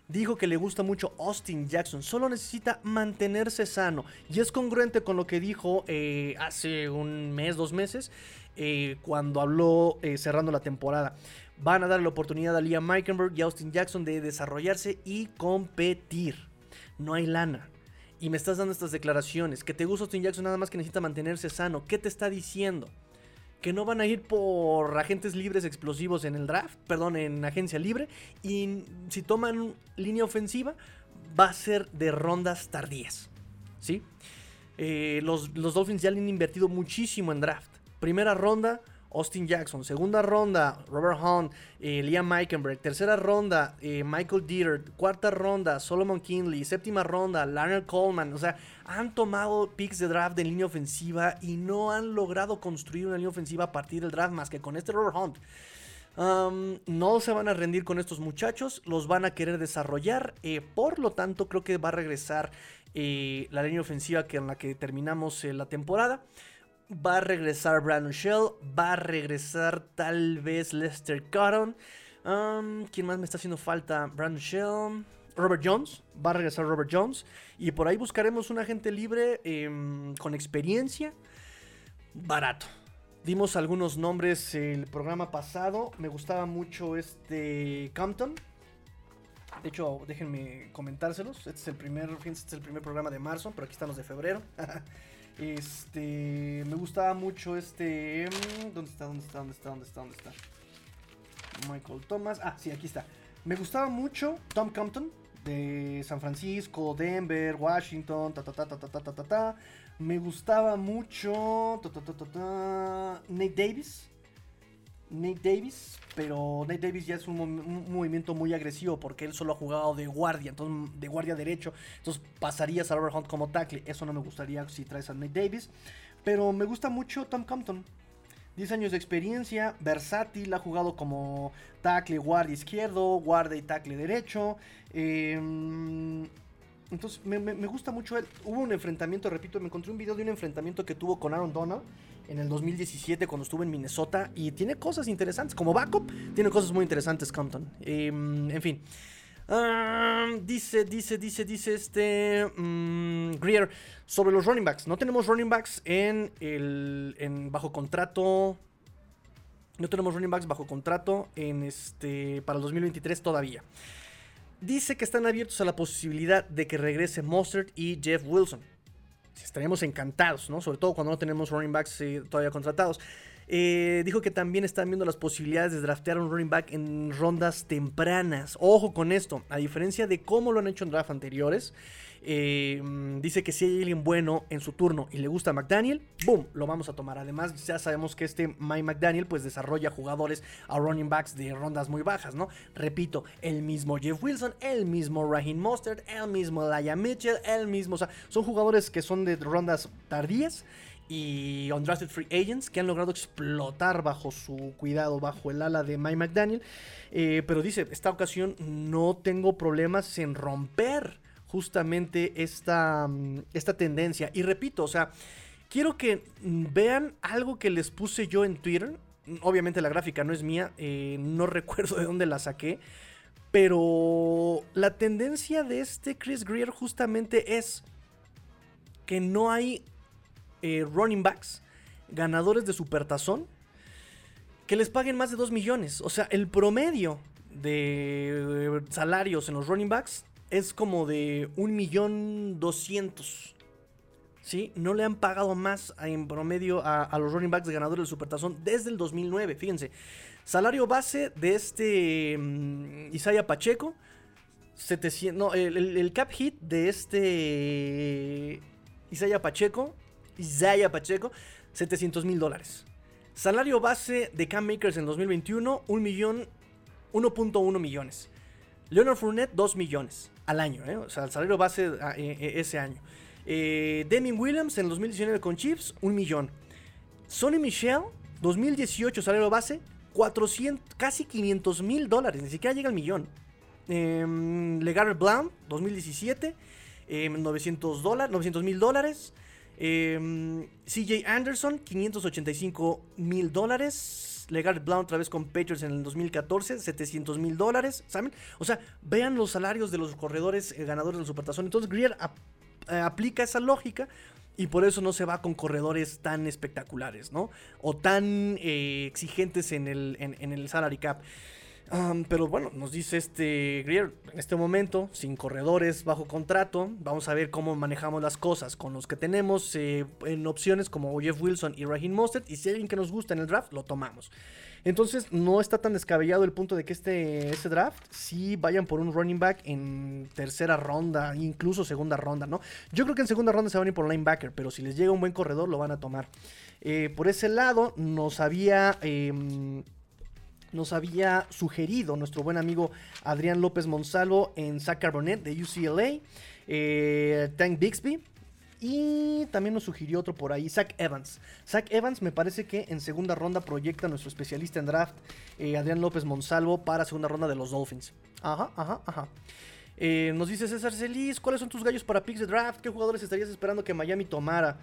Dijo que le gusta mucho Austin Jackson, solo necesita mantenerse sano. Y es congruente con lo que dijo eh, hace un mes, dos meses, eh, cuando habló eh, cerrando la temporada. Van a dar la oportunidad a Liam Meikenberg y Austin Jackson de desarrollarse y competir. No hay lana. Y me estás dando estas declaraciones. Que te gusta Austin Jackson nada más que necesita mantenerse sano. ¿Qué te está diciendo? Que no van a ir por agentes libres explosivos en el draft, perdón, en agencia libre. Y si toman línea ofensiva, va a ser de rondas tardías. ¿Sí? Eh, los, los Dolphins ya le han invertido muchísimo en draft. Primera ronda, Austin Jackson. Segunda ronda, Robert Hunt, eh, Liam Meikenberg. Tercera ronda, eh, Michael Dieter. Cuarta ronda, Solomon Kinley. Séptima ronda, Larry Coleman. O sea, han tomado picks de draft de línea ofensiva y no han logrado construir una línea ofensiva a partir del draft más que con este Robert Hunt. No se van a rendir con estos muchachos, los van a querer desarrollar. Eh, por lo tanto, creo que va a regresar la línea ofensiva que en la que terminamos la temporada. Va a regresar Brandon Shell. Va a regresar tal vez Lester Cotton. Um, ¿Quién más me está haciendo falta? Brandon Shell. Robert Jones. Va a regresar Robert Jones. Y por ahí buscaremos un agente libre em, con experiencia. Barato. Dimos algunos nombres el programa pasado. Me gustaba mucho este Compton. De hecho, déjenme comentárselos. Este es el primer, este es el primer programa de marzo, pero aquí están los de febrero. [laughs] Este, me gustaba mucho este, mm, ¿dónde está? ¿Dónde está? ¿Dónde está? ¿Dónde está? ¿Dónde está? Michael Thomas. Ah, sí, aquí está. Me gustaba mucho Tom Compton de San Francisco, Denver, Washington, ta ta ta ta ta ta ta ta. Me gustaba mucho ta, ta, ta, ta, Nate Davis Nate Davis, pero Nate Davis ya es un, movimiento muy agresivo porque él solo ha jugado de guardia, entonces de guardia derecho, entonces pasarías a Robert Hunt como tackle, eso no me gustaría si traes a Nate Davis, pero me gusta mucho Tom Compton. 10 años de experiencia, versátil, ha jugado como tackle, guardia izquierdo, guardia y tackle derecho. Em, entonces me, me, gusta mucho él. Hubo un enfrentamiento, repito, me encontré un video de un enfrentamiento que tuvo con Aaron Donald en el 2017 cuando estuvo en Minnesota y tiene cosas interesantes. Como backup, tiene cosas muy interesantes Compton. Em, en fin. dice, dice, dice, dice este um, Greer sobre los running backs. No tenemos running backs en el bajo contrato. No tenemos running backs bajo contrato en este para el 2023 todavía. Dice que están abiertos a la posibilidad de que regrese Mustard y Jeff Wilson estaríamos encantados, ¿no? Sobre todo cuando no tenemos running backs todavía contratados. Eh, dijo que también están viendo las posibilidades de draftear un running back en rondas tempranas. Ojo con esto, a diferencia de cómo lo han hecho en draft anteriores, eh, dice que si hay alguien bueno en su turno y le gusta a McDaniel, ¡boom! Lo vamos a tomar. Además, ya sabemos que este Mike McDaniel pues desarrolla jugadores a running backs de rondas muy bajas, ¿no? Repito, el mismo Jeff Wilson, el mismo Raheem Mostert, el mismo Laia Mitchell, el mismo... O sea, son jugadores que son de rondas tardías y undrafted free agents que han logrado explotar bajo su cuidado, bajo el ala de Mike McDaniel. Eh, pero dice, esta ocasión no tengo problemas en romper justamente esta, mm, esta tendencia. Y repito, o sea, quiero que vean algo que les puse yo en Twitter. Obviamente la gráfica no es mía, eh, no [laughs] recuerdo de dónde la saqué. Pero la tendencia de este Chris Greer justamente es que no hay eh, running backs ganadores de supertazón que les paguen más de 2 millones. O sea, el promedio de salarios en los running backs es como de un millón doscientos. ¿Sí? No le han pagado más en promedio a, los running backs ganadores del Supertazón desde el 2009. Fíjense. Salario base de este mm, Isaiah Pacheco. 700, no, el, cap hit de este Isaiah Pacheco. Isaiah Pacheco. 700 mil dólares. Salario base de Cam Makers en 2021. 1 millón. 1.1 millones. Leonard Fournette, 2 millones al año, ¿eh? o sea, el salario base ah, eh, eh, ese año. Eh, Williams en 2019 con Chiefs, 1 millón. Sonny Michel, 2018 salario base, 400, casi 500 mil dólares, ni siquiera llega al millón. Eh, Legarrette Blount, 2017, 900 mil dólares. Em, CJ Anderson, 585 mil dólares. Legar Blount otra vez con Patriots en el 2014, 700 mil dólares, ¿saben? O sea, vean los salarios de los corredores eh, ganadores del Supertazón. Entonces Greer eh, aplica esa lógica y por eso no se va con corredores tan espectaculares, ¿no? O tan eh, exigentes en el, en el salary cap pero bueno, nos dice este Greer, en este momento, sin corredores bajo contrato, vamos a ver cómo manejamos las cosas con los que tenemos eh, en opciones como Jeff Wilson y Raheem Mostert, y si hay alguien que nos gusta en el draft, lo tomamos. Entonces, no está tan descabellado el punto de que este, este draft sí vayan por un running back en tercera ronda, incluso segunda ronda, ¿no? Yo creo que en segunda ronda se van a ir por linebacker, pero si les llega un buen corredor, lo van a tomar. Eh, por ese lado, nos había em, nos había sugerido nuestro buen amigo Adrián López Monsalvo en Zach Carbonet de UCLA, eh, Tank Bixby. Y también nos sugirió otro por ahí, Zach Evans. Zach Evans me parece que en segunda ronda proyecta nuestro especialista en draft, eh, Adrián López Monsalvo, para segunda ronda de los Dolphins. Ajá, ajá, ajá. Eh, nos dice César Celis, ¿cuáles son tus gallos para picks de draft? ¿Qué jugadores estarías esperando que Miami tomara?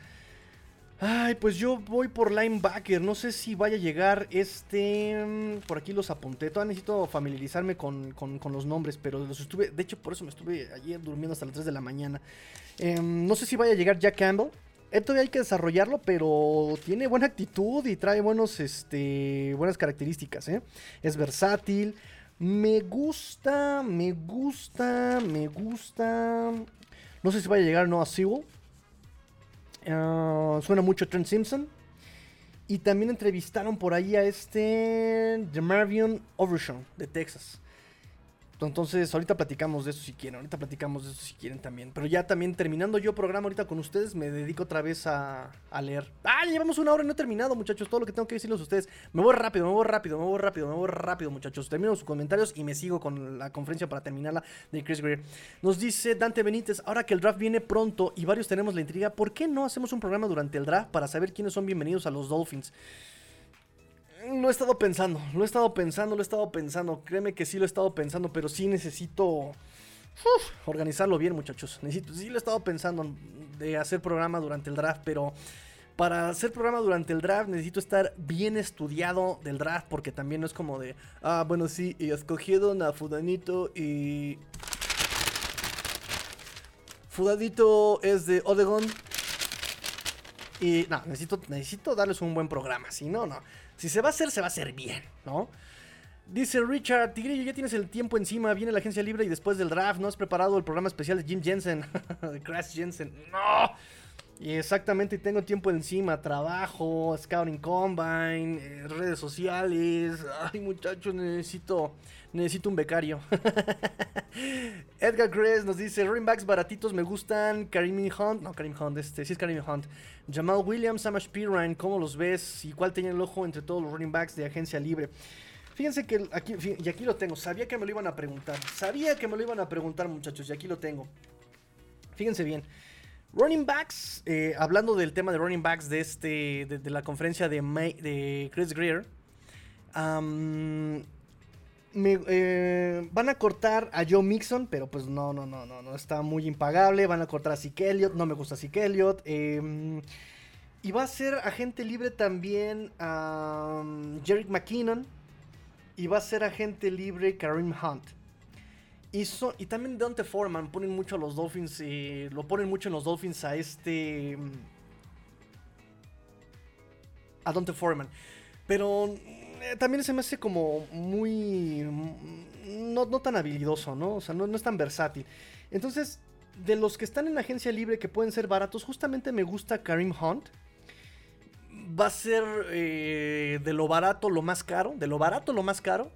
Ay, pues yo voy por linebacker. No sé si vaya a llegar este. Mm, por aquí los apunté. Todavía necesito familiarizarme con, los nombres, pero los estuve. De hecho, por eso me estuve ayer durmiendo hasta las 3 de la mañana. Em, no sé si vaya a llegar Jack Campbell. Esto todavía hay que desarrollarlo, pero tiene buena actitud y trae buenos, este, buenas características. ¿eh? Es versátil. Me gusta, me gusta, me gusta. No sé si vaya a llegar no a Sewell. Ah, suena mucho Trent Simpson. Y también entrevistaron por ahí a este Demarvion Overshawn de Texas. Entonces, ahorita platicamos de eso si quieren, ahorita platicamos de eso si quieren también. Pero ya también terminando yo programa ahorita con ustedes, me dedico otra vez a, leer. Ah, llevamos una hora y no he terminado, muchachos, todo lo que tengo que decirles a ustedes. Me voy rápido, me voy rápido, me voy rápido, me voy rápido, muchachos. Termino sus comentarios y me sigo con la conferencia para terminarla de Chris Greer. Nos dice Dante Benítez, ahora que el draft viene pronto y varios tenemos la intriga, ¿por qué no hacemos un programa durante el draft para saber quiénes son bienvenidos a los Dolphins? Lo he estado pensando, lo he estado pensando, lo he estado pensando. Créeme que sí lo he estado pensando, pero sí necesito organizarlo bien, muchachos. Necesito, sí lo he estado pensando de hacer programa durante el draft, pero para hacer programa durante el draft necesito estar bien estudiado del draft, porque también no es como de, ah, bueno, sí, y escogieron a Fudanito y. Fudanito es de Odegon. Y no, necesito, necesito darles un buen programa, si no, no. Si se va a hacer, se va a hacer bien, ¿no? Dice Richard, Tigrillo, ya tienes el tiempo encima, viene la agencia libre y después del draft, ¿no has preparado el programa especial de Jim Jensen? [laughs] Crash Jensen. ¡No! Y exactamente, tengo tiempo encima, trabajo, Scouting Combine, eh, redes sociales. Ay, muchachos, necesito, necesito un becario. [laughs] Edgar Grace nos dice, running backs baratitos me gustan, Karim Hunt, no, Karim Hunt, este, sí es Karim Hunt. Jamal Williams, Samash Pirine, ¿cómo los ves? ¿Y cuál tenía el ojo entre todos los running backs de agencia libre? Fíjense que aquí, y aquí lo tengo, sabía que me lo iban a preguntar, sabía que me lo iban a preguntar muchachos, y aquí lo tengo. Fíjense bien. Running backs, eh, hablando del tema de running backs de, este, de, la conferencia de, Chris Greer, eh, van a cortar a Joe Mixon, pero pues no, no, no, no, no, está muy impagable. Van a cortar a Zeke Elliott, no me gusta Zeke Elliott. Em, y va a ser agente libre también a um, Jerick McKinnon. Y va a ser agente libre Kareem Hunt. Y, y también Dante Foreman ponen mucho a los Dolphins, eh, lo ponen mucho en los Dolphins a este... Mm, a Dante Foreman. Pero eh, también se me hace como muy... Mm, no, tan habilidoso, ¿no? O sea, no, es tan versátil. Entonces, de los que están en la agencia libre que pueden ser baratos, justamente me gusta Karim Hunt. Va a ser eh, de lo barato lo más caro. De lo barato lo más caro.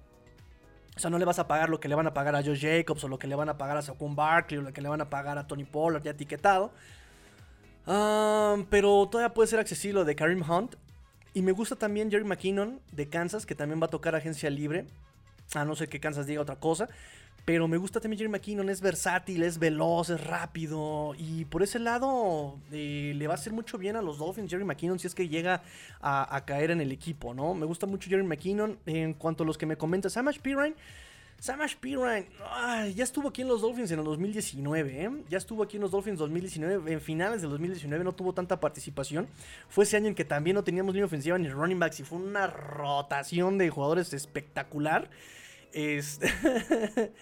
O sea, no le vas a pagar lo que le van a pagar a Joe Jacobs o lo que le van a pagar a Saquon Barkley o lo que le van a pagar a Tony Pollard ya etiquetado. pero todavía puede ser accesible de Karim Hunt. Y me gusta también Jerry McKinnon de Kansas, que también va a tocar agencia libre. A no ser que Kansas diga otra cosa. Pero me gusta también Jerry McKinnon, es versátil, es veloz, es rápido. Y por ese lado eh, le va a hacer mucho bien a los Dolphins Jerry McKinnon si es que llega a, caer en el equipo, ¿no? Me gusta mucho Jerry McKinnon. En cuanto a los que me comentas, Samash Pirine. Samash Piran ya estuvo aquí en los Dolphins en el 2019, ¿eh? Ya estuvo aquí en los Dolphins 2019, en finales del 2019 no tuvo tanta participación. Fue ese año en que también no teníamos línea ofensiva ni running backs y fue una rotación de jugadores espectacular. Este... [laughs]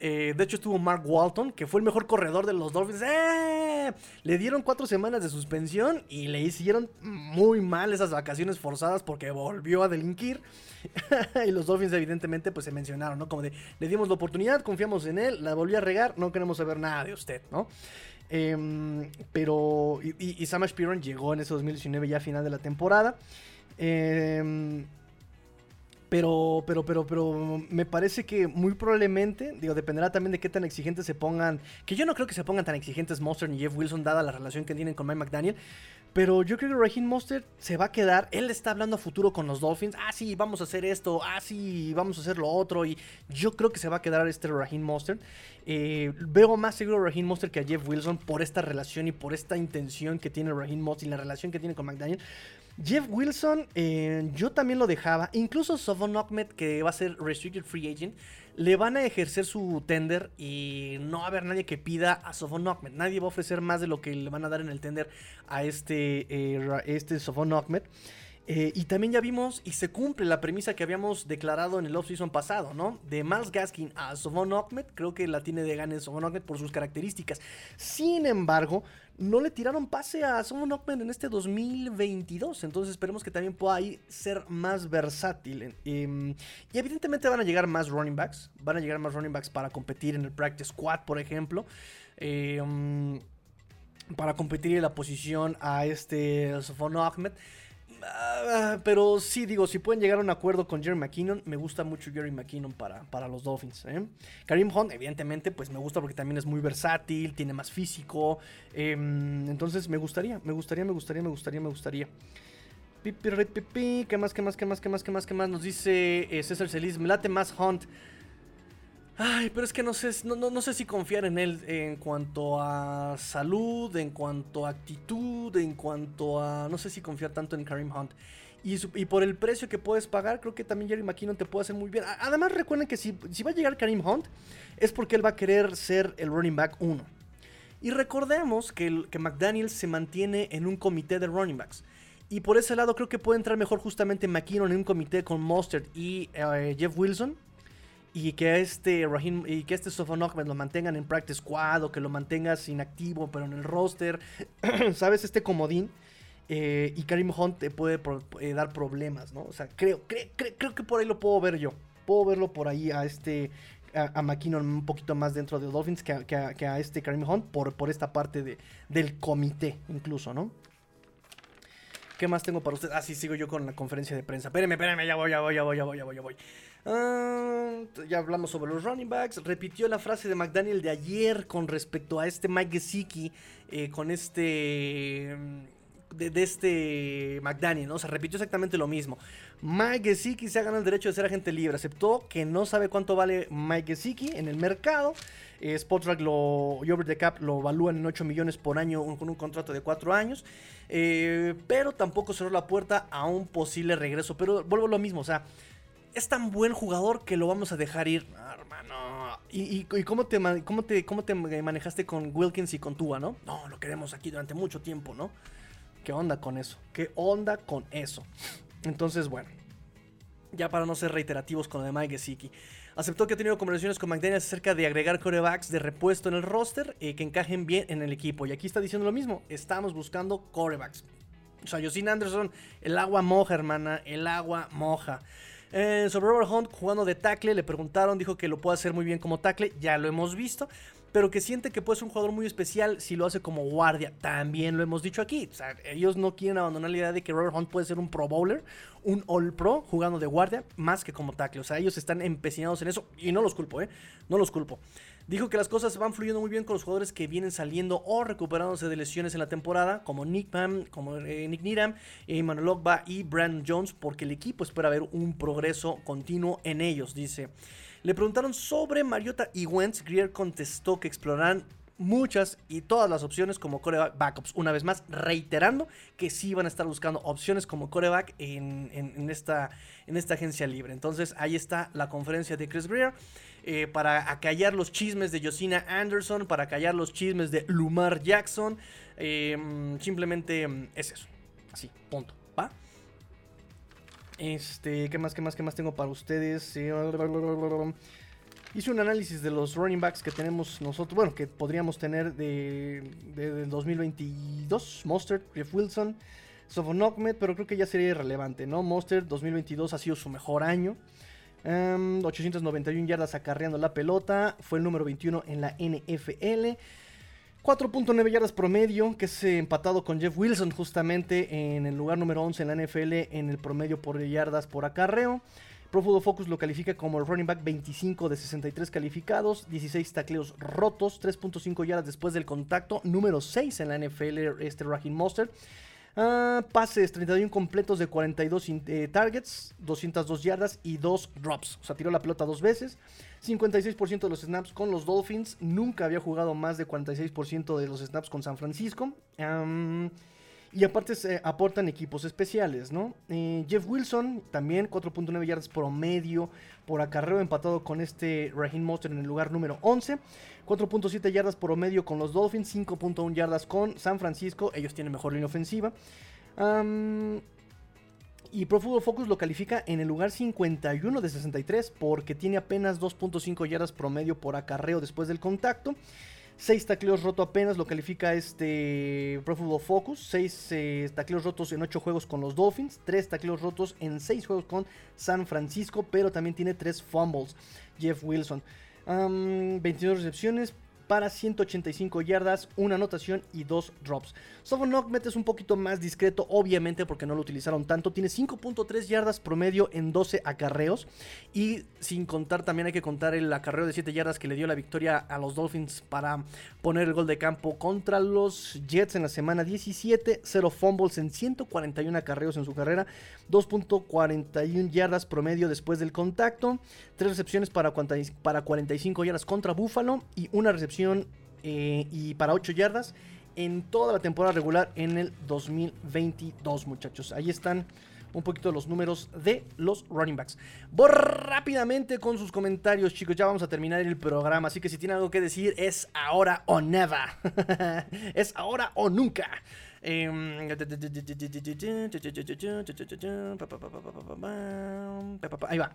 Eh, de hecho, estuvo Mark Walton, que fue el mejor corredor de los Dolphins. ¡Eh! Le dieron cuatro semanas de suspensión y le hicieron muy mal esas vacaciones forzadas porque volvió a delinquir. [laughs] y los Dolphins, evidentemente, pues se mencionaron, ¿no? Como de, le dimos la oportunidad, confiamos en él, la volvió a regar, no queremos saber nada de usted, ¿no? Em, pero. Y, y, Samash llegó en ese 2019 ya a final de la temporada. Eh, pero, pero, pero, pero me parece que muy probablemente, digo, dependerá también de qué tan exigentes se pongan. Que yo no creo que se pongan tan exigentes Monster ni Jeff Wilson, dada la relación que tienen con Mike McDaniel. Pero yo creo que Raheem Monster se va a quedar. Él está hablando a futuro con los Dolphins. Ah, sí, vamos a hacer esto. Ah, sí, vamos a hacer lo otro. Y yo creo que se va a quedar este Raheem Monster. Eh, veo más seguro a Raheem Monster que a Jeff Wilson por esta relación y por esta intención que tiene Raheem Monster y la relación que tiene con McDaniel. Jeff Wilson, eh, yo también lo dejaba. Incluso Sovon Ahmed, que va a ser Restricted Free Agent, le van a ejercer su tender y no va a haber nadie que pida a Sovon Ahmed. Nadie va a ofrecer más de lo que le van a dar en el tender a este, eh, este Sovon Ahmed. Eh, y también ya vimos y se cumple la premisa que habíamos declarado en el offseason pasado, ¿no? De Miles Gaskin a Sovon Ahmed, creo que la tiene de gane Sovon Ahmed por sus características. Sin embargo, no le tiraron pase a Sovon Ahmed en este 2022, entonces esperemos que también pueda ahí ser más versátil. Em, y evidentemente van a llegar más running backs, van a llegar más running backs para competir en el practice squad, por ejemplo. Em, para competir en la posición a este Sofon Ahmed. Ah, pero sí, digo, si pueden llegar a un acuerdo con Jerry McKinnon, me gusta mucho Jerry McKinnon para, para los Dolphins. ¿eh? Karim Hunt, evidentemente, pues me gusta porque también es muy versátil, tiene más físico. Em, entonces me gustaría, me gustaría, me gustaría, me gustaría, me gustaría. ¿Qué más, qué más, qué más, qué más, qué más, qué más? Nos dice eh, César Celis, me late más Hunt. Ay, pero es que no sé, no, no, sé si confiar en él en cuanto a salud, en cuanto a actitud, en cuanto a... No sé si confiar tanto en Karim Hunt. Y, por el precio que puedes pagar, creo que también Jerry McKinnon te puede hacer muy bien. Además, recuerden que si, si va a llegar Karim Hunt, es porque él va a querer ser el running back 1. Y recordemos que, que McDaniel se mantiene en un comité de running backs. Y por ese lado creo que puede entrar mejor justamente McKinnon en un comité con Mustard y eh, Jeff Wilson y que este Rahim y que este Sofon lo mantengan en practice squad o que lo mantengas inactivo pero en el roster, [clears throat] sabes este comodín eh, y Karim Hunt te puede eh, dar problemas, ¿no? O sea, creo, creo, que por ahí lo puedo ver yo, puedo verlo por ahí a este a, McKinnon un poquito más dentro de Dolphins que a, este Karim Hunt por, por esta parte de, del comité incluso, ¿no? ¿Qué más tengo para usted? Ah, sí, sigo yo con la conferencia de prensa. Espérenme, espérenme, ya voy, ya voy, ya voy, ya voy, ya voy, ya voy. Ah, ya hablamos sobre los running backs. Repitió la frase de McDaniel de ayer con respecto a este Mike Gesicki, eh, con este. De, este McDaniel, ¿no? O sea, repitió exactamente lo mismo. Mike Gesicki se ha ganado el derecho de ser agente libre. Aceptó que no sabe cuánto vale Mike Gesicki en el mercado. Eh, Spotrack lo, y Over the Cap lo evalúan en 8 millones por año con un contrato de 4 años. Eh, pero tampoco cerró la puerta a un posible regreso. Pero vuelvo a lo mismo, o sea es tan buen jugador que lo vamos a dejar ir, hermano. ¿Y, cómo, te, cómo, te, cómo te manejaste con Wilkins y con Tua, no? No, lo queremos aquí durante mucho tiempo, ¿no? ¿Qué onda con eso? ¿Qué onda con eso? Entonces, bueno. Ya para no ser reiterativos con lo de Mike Gesicki. Aceptó que ha tenido conversaciones con McDaniels acerca de agregar corebacks de repuesto en el roster y que encajen bien en el equipo. Y aquí está diciendo lo mismo. Estamos buscando corebacks. O sea, Josine Anderson, el agua moja, hermana. El agua moja. Sobre Robert Hunt jugando de tackle, le preguntaron, dijo que lo puede hacer muy bien como tackle, ya lo hemos visto, pero que siente que puede ser un jugador muy especial si lo hace como guardia, también lo hemos dicho aquí. Ellos no quieren abandonar la idea de que Robert Hunt puede ser un Pro Bowler, un All Pro jugando de guardia, más que como tackle. O sea, ellos están empecinados en eso y no los culpo, ¿eh? No los culpo. Dijo que las cosas van fluyendo muy bien con los jugadores que vienen saliendo o recuperándose de lesiones en la temporada, como Nick Pam, como eh, Nick Niram, Emmanuel Ogba y Brandon Jones, porque el equipo espera ver un progreso continuo en ellos, dice. Le preguntaron sobre Mariota y Wentz. Greer contestó que explorarán muchas y todas las opciones como coreback backups. Una vez más, reiterando que sí van a estar buscando opciones como coreback en, esta, en esta agencia libre. Entonces, ahí está la conferencia de Chris Greer. eh, para acallar los chismes de Josina Anderson, para acallar los chismes de Lumar Jackson. Em, simplemente em, es eso. Así, punto. ¿Va? Este, ¿qué más, qué más, qué más tengo para ustedes? Hice un análisis de los running backs que tenemos nosotros, bueno, que podríamos tener de, de, 2022. Monster, Jeff Wilson, Sofon pero creo que ya sería irrelevante, ¿no? Monster 2022 ha sido su mejor año. 891 em, yardas acarreando la pelota. Fue el número 21 en la NFL. 4.9 yardas promedio, que es empatado con Jeff Wilson justamente en el lugar número 11 en la NFL en el promedio por yardas por acarreo. Pro Focus lo califica como el running back 25 de 63 calificados, 16 tacleos rotos, 3.5 yardas después del contacto, número 6 en la NFL este Raheem Monster. Ah, pases, 31 completos de 42 eh, targets, 202 yardas y 2 drops. O sea, tiró la pelota dos veces. 56% de los snaps con los Dolphins. Nunca había jugado más de 46% de los snaps con San Francisco. y aparte se aportan equipos especiales, ¿no? Eh, Jeff Wilson también 4.9 yardas promedio por acarreo empatado con este Raheem Monster en el lugar número 11. 4.7 yardas promedio con los Dolphins, 5.1 yardas con San Francisco. Ellos tienen mejor línea ofensiva. Y Pro Focus lo califica en el lugar 51 de 63 porque tiene apenas 2.5 yardas promedio por acarreo después del contacto. 6 tacleos rotos apenas lo califica este Pro Focus. 6 eh, tacleos rotos en 8 juegos con los Dolphins. 3 tacleos rotos en 6 juegos con San Francisco. Pero también tiene 3 fumbles. Jeff Wilson. 22 recepciones para 185 yardas, una anotación y dos drops. Sofon Knockmet es un poquito más discreto, obviamente porque no lo utilizaron tanto. Tiene 5.3 yardas promedio en 12 acarreos. Y sin contar, también hay que contar el acarreo de 7 yardas que le dio la victoria a los Dolphins para poner el gol de campo contra los Jets en la semana 17. 0 fumbles en 141 acarreos en su carrera. 2.41 yardas promedio después del contacto. 3 recepciones para 45 yardas contra Buffalo. Y una recepción eh, y para 8 yardas en toda la temporada regular en el 2022, muchachos. Ahí están un poquito los números de los running backs. Voy rápidamente con sus comentarios, chicos. Ya vamos a terminar el programa. Así que si tienen algo que decir, es ahora o never. [laughs] es ahora o nunca. Ahí va.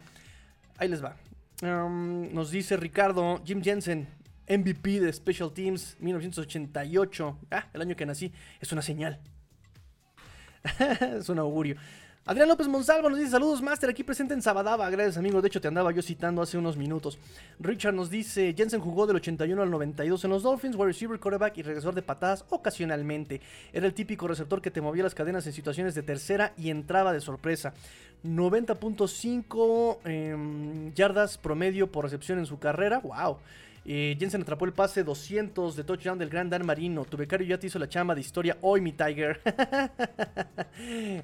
Ahí les va. nos dice Ricardo, Jim Jensen, MVP de Special Teams 1988. Ah, el año que nací. Es una señal. [laughs] es un augurio. Adrián López Monsalvo nos dice saludos Master aquí presente en Sabadaba, gracias amigo, de hecho te andaba yo citando hace unos minutos. Richard nos dice Jensen jugó del 81 al 92 en los Dolphins, wide receiver, quarterback y regresor de patadas ocasionalmente. Era el típico receptor que te movía las cadenas en situaciones de tercera y entraba de sorpresa. 90.5 em, yardas promedio por recepción en su carrera, wow. Eh, Jensen atrapó el pase 200 de touchdown del Gran Dan Marino. Tu becario ya te hizo la chamba de historia hoy, mi Tiger. [laughs]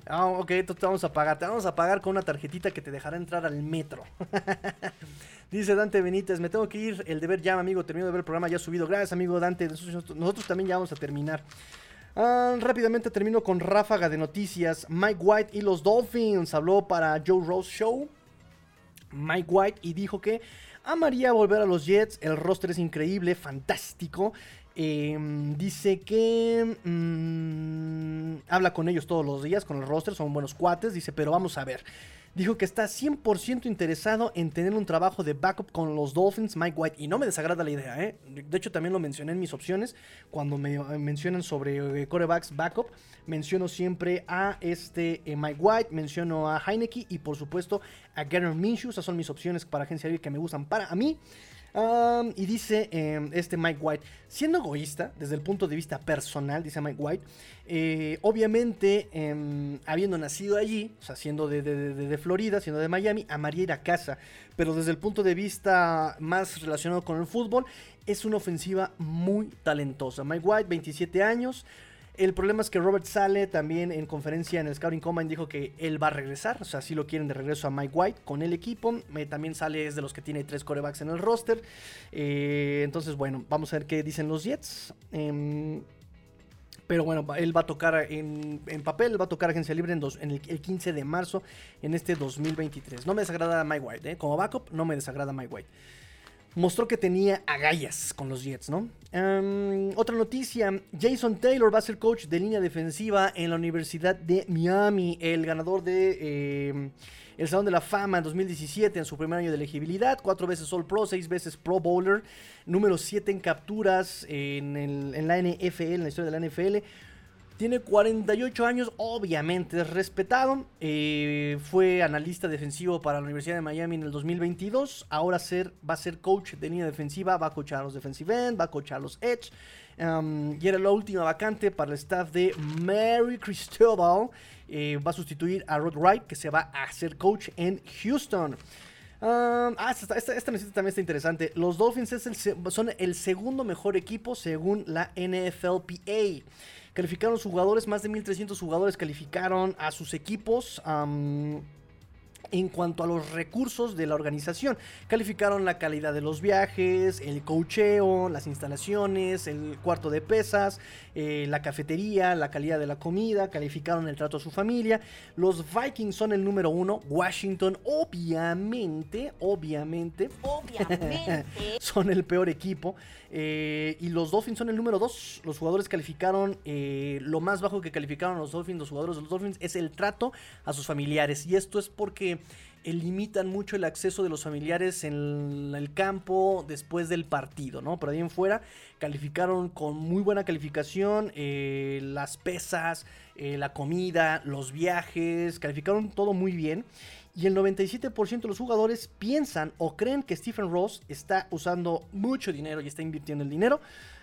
Ah, ok, te vamos a pagar. Te vamos a pagar con una tarjetita que te dejará entrar al metro. [laughs] Dice Dante Benítez, me tengo que ir. El deber ya, amigo. Termino de ver el programa ya subido. Gracias, amigo Dante. Nosotros también ya vamos a terminar. Ah, rápidamente termino con ráfaga de noticias. Mike White y los Dolphins habló para Joe Rose Show. Mike White y dijo que amaría volver a los Jets. El roster es increíble, fantástico. Em, dice que mm, habla con ellos todos los días, con el roster, son buenos cuates. Dice, pero vamos a ver dijo que está 100% interesado en tener un trabajo de backup con los Dolphins, Mike White. Y no me desagrada la idea, ¿eh? De hecho, también lo mencioné en mis opciones. Cuando me eh, mencionan sobre eh, corebacks backup, menciono siempre a este Mike White, menciono a Heineke y por supuesto a Gary Minshew. Esas son mis opciones para agencia que me gustan para a mí y dice em, este Mike White, siendo egoísta desde el punto de vista personal, dice Mike White, eh, obviamente em, habiendo nacido allí, o sea, siendo de, Florida, siendo de Miami, amaría ir a casa, pero desde el punto de vista más relacionado con el fútbol, es una ofensiva muy talentosa. Mike White, 27 años, el problema es que Robert Sale también en conferencia en el Scouting Combine dijo que él va a regresar. O sea, si lo quieren de regreso a Mike White con el equipo. También Sale es de los que tiene tres corebacks en el roster. Eh, entonces, bueno, vamos a ver qué dicen los Jets. Em, pero bueno, él va a tocar en, papel, va a tocar agencia libre en, en el, 15 de marzo en este 2023. No me desagrada Mike White, ¿eh? como backup no me desagrada Mike White. Mostró que tenía agallas con los Jets, ¿no? otra noticia, Jason Taylor va a ser coach de línea defensiva en la Universidad de Miami, el ganador de em, el Salón de la Fama en 2017 en su primer año de elegibilidad, cuatro veces All Pro, seis veces Pro Bowler, número 7 en capturas en, en la NFL, en la historia de la NFL. Tiene 48 años, obviamente es respetado. Eh, fue analista defensivo para la Universidad de Miami en el 2022. Ahora ser, va a ser coach de línea defensiva, va a coachar a los defensive end, va a coachar a los edge. Y era la última vacante para el staff de Mary Cristobal. Eh, va a sustituir a Rod Wright, que se va a ser coach en Houston. Ah, esta, esta, también está interesante. Los Dolphins son el segundo mejor equipo según la NFLPA. Calificaron los jugadores, más de 1300 jugadores calificaron a sus equipos en cuanto a los recursos de la organización. Calificaron la calidad de los viajes, el cocheo, las instalaciones, el cuarto de pesas, eh, la cafetería, la calidad de la comida, calificaron el trato a su familia. Los Vikings son el número uno, Washington obviamente, obviamente, obviamente [laughs] son el peor equipo. Eh, y los Dolphins son el número dos. Los jugadores calificaron, eh, lo más bajo que calificaron los Dolphins, los jugadores de los Dolphins, es el trato a sus familiares. Y esto es porque limitan mucho el acceso de los familiares en el campo después del partido, ¿no? Pero ahí en fuera calificaron con muy buena calificación eh, las pesas, eh, la comida, los viajes, calificaron todo muy bien. Y el 97% de los jugadores piensan o creen que Stephen Ross está usando mucho dinero y está invirtiendo el dinero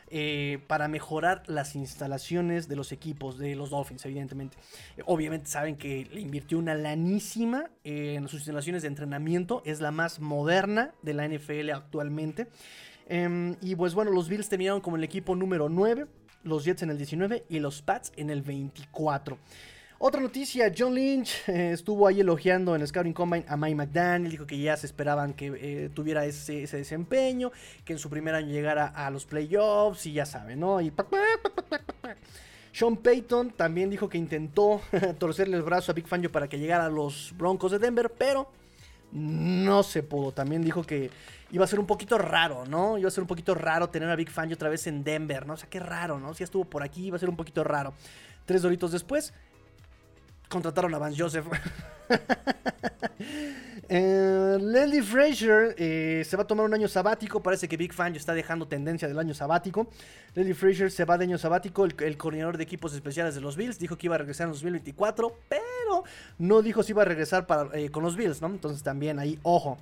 eh, para mejorar las instalaciones de los equipos de los Dolphins, evidentemente. obviamente saben que le invirtió una lanísima en sus instalaciones de entrenamiento, es la más moderna de la NFL actualmente. Em, y pues bueno, los Bills terminaron como el equipo número 9, los Jets en el 19 y los Pats en el 24. Otra noticia, John Lynch [laughs] eh, estuvo ahí elogiando en el Scouting Combine a Mike McDaniel, dijo que ya se esperaban que eh, tuviera ese, desempeño, que en su primer año llegara a los playoffs y ya saben, ¿no? Y... Sean Payton también dijo que intentó [laughs] torcerle el brazo a Big Fangio para que llegara a los Broncos de Denver, pero no se pudo. También dijo que iba a ser un poquito raro, ¿no? Iba a ser un poquito raro tener a Big Fangio otra vez en Denver, ¿no? O sea, qué raro, ¿no? Si estuvo por aquí, iba a ser un poquito raro. Tres doritos después, contrataron a Vance Joseph. [laughs] eh, Leslie Frazier eh, se va a tomar un año sabático. Parece que Big Fan ya está dejando tendencia del año sabático. Leslie Frazier se va de año sabático. El, coordinador de equipos especiales de los Bills dijo que iba a regresar en 2024, pero no dijo si iba a regresar para, eh, con los Bills, ¿no? Entonces también ahí, ojo.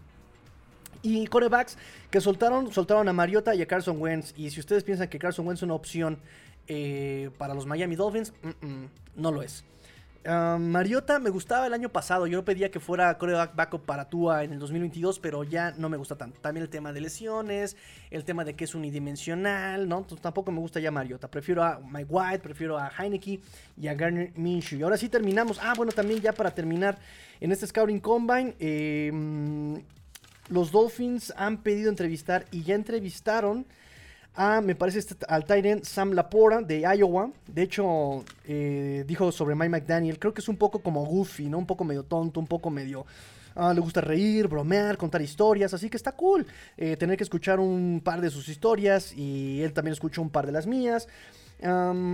Y corebacks que soltaron, soltaron a Mariota y a Carson Wentz. Y si ustedes piensan que Carson Wentz es una opción eh, para los Miami Dolphins, no lo es. Mariota me gustaba el año pasado. Yo pedía que fuera coreback backup para Tua en el 2022, pero ya no me gusta tanto. También el tema de lesiones, el tema de que es unidimensional, ¿no? tampoco me gusta ya Mariota. Prefiero a Mike White, prefiero a Heineke y a Garner Minshew. Y ahora sí terminamos. Ah, bueno, también ya para terminar en este Scouting Combine, em, los Dolphins han pedido entrevistar y ya entrevistaron a, me parece, este, al Tyrant Sam Lapora de Iowa. De hecho, eh, dijo sobre Mike McDaniel, creo que es un poco como goofy, ¿no? Un poco medio tonto, un poco medio... Ah, le gusta reír, bromear, contar historias, así que está cool eh, tener que escuchar un par de sus historias y él también escuchó un par de las mías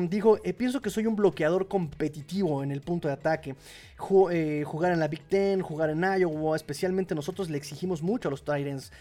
dijo, eh, pienso que soy un bloqueador competitivo en el punto de ataque. Jugar en la Big Ten, jugar en Iowa, especialmente nosotros le exigimos mucho a los Titans.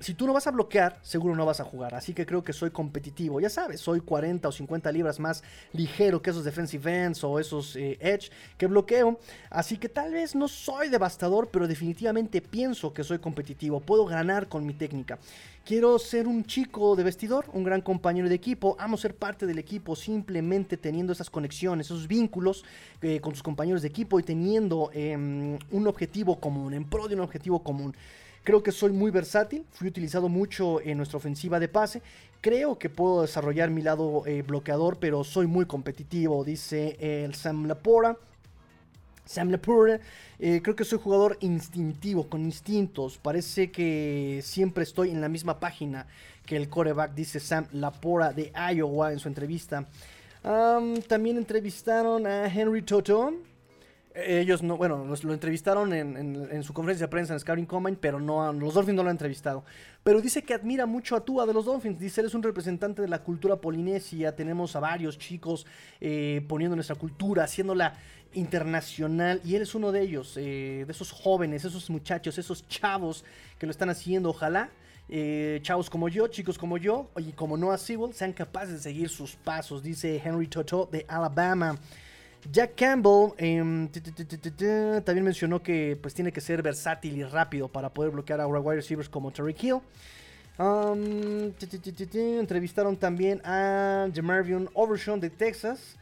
Si tú no vas a bloquear, seguro no vas a jugar. Así que creo que soy competitivo. Ya sabes, soy 40 o 50 libras más ligero que esos defensive ends o esos eh, edge que bloqueo. Así que tal vez no soy devastador, pero definitivamente pienso que soy competitivo. Puedo ganar con mi técnica. Quiero ser un chico de vestidor, un gran compañero de equipo. Amo ser parte del equipo simplemente teniendo esas conexiones, esos vínculos eh, con sus compañeros de equipo y teniendo em, un objetivo común, en pro de un objetivo común. Creo que soy muy versátil, fui utilizado mucho en nuestra ofensiva de pase. Creo que puedo desarrollar mi lado eh, bloqueador, pero soy muy competitivo, dice Sam Lapora. Sam Lepore, eh, creo que soy jugador instintivo, con instintos. Parece que siempre estoy en la misma página que el coreback, dice Sam Lapora de Iowa en su entrevista. también entrevistaron a Henry Toto. Ellos no, bueno, lo entrevistaron en, su conferencia de prensa en Scouting Combine, pero no, los Dolphins no lo han entrevistado. Pero dice que admira mucho a Tua de los Dolphins. Dice, él es un representante de la cultura polinesia. Tenemos a varios chicos eh, poniendo nuestra cultura, haciéndola internacional. Y él es uno de ellos, eh, de esos jóvenes, esos muchachos, esos chavos que lo están haciendo. Ojalá eh, chavos como yo, chicos como yo, y como Noah Sewell, sean capaces de seguir sus pasos, dice Henry Toto de Alabama. Jack Campbell em, también mencionó que pues tiene que ser versátil y rápido para poder bloquear a wide receivers como Terry Hill. Entrevistaron también a Jamarvion Overshawn de Texas.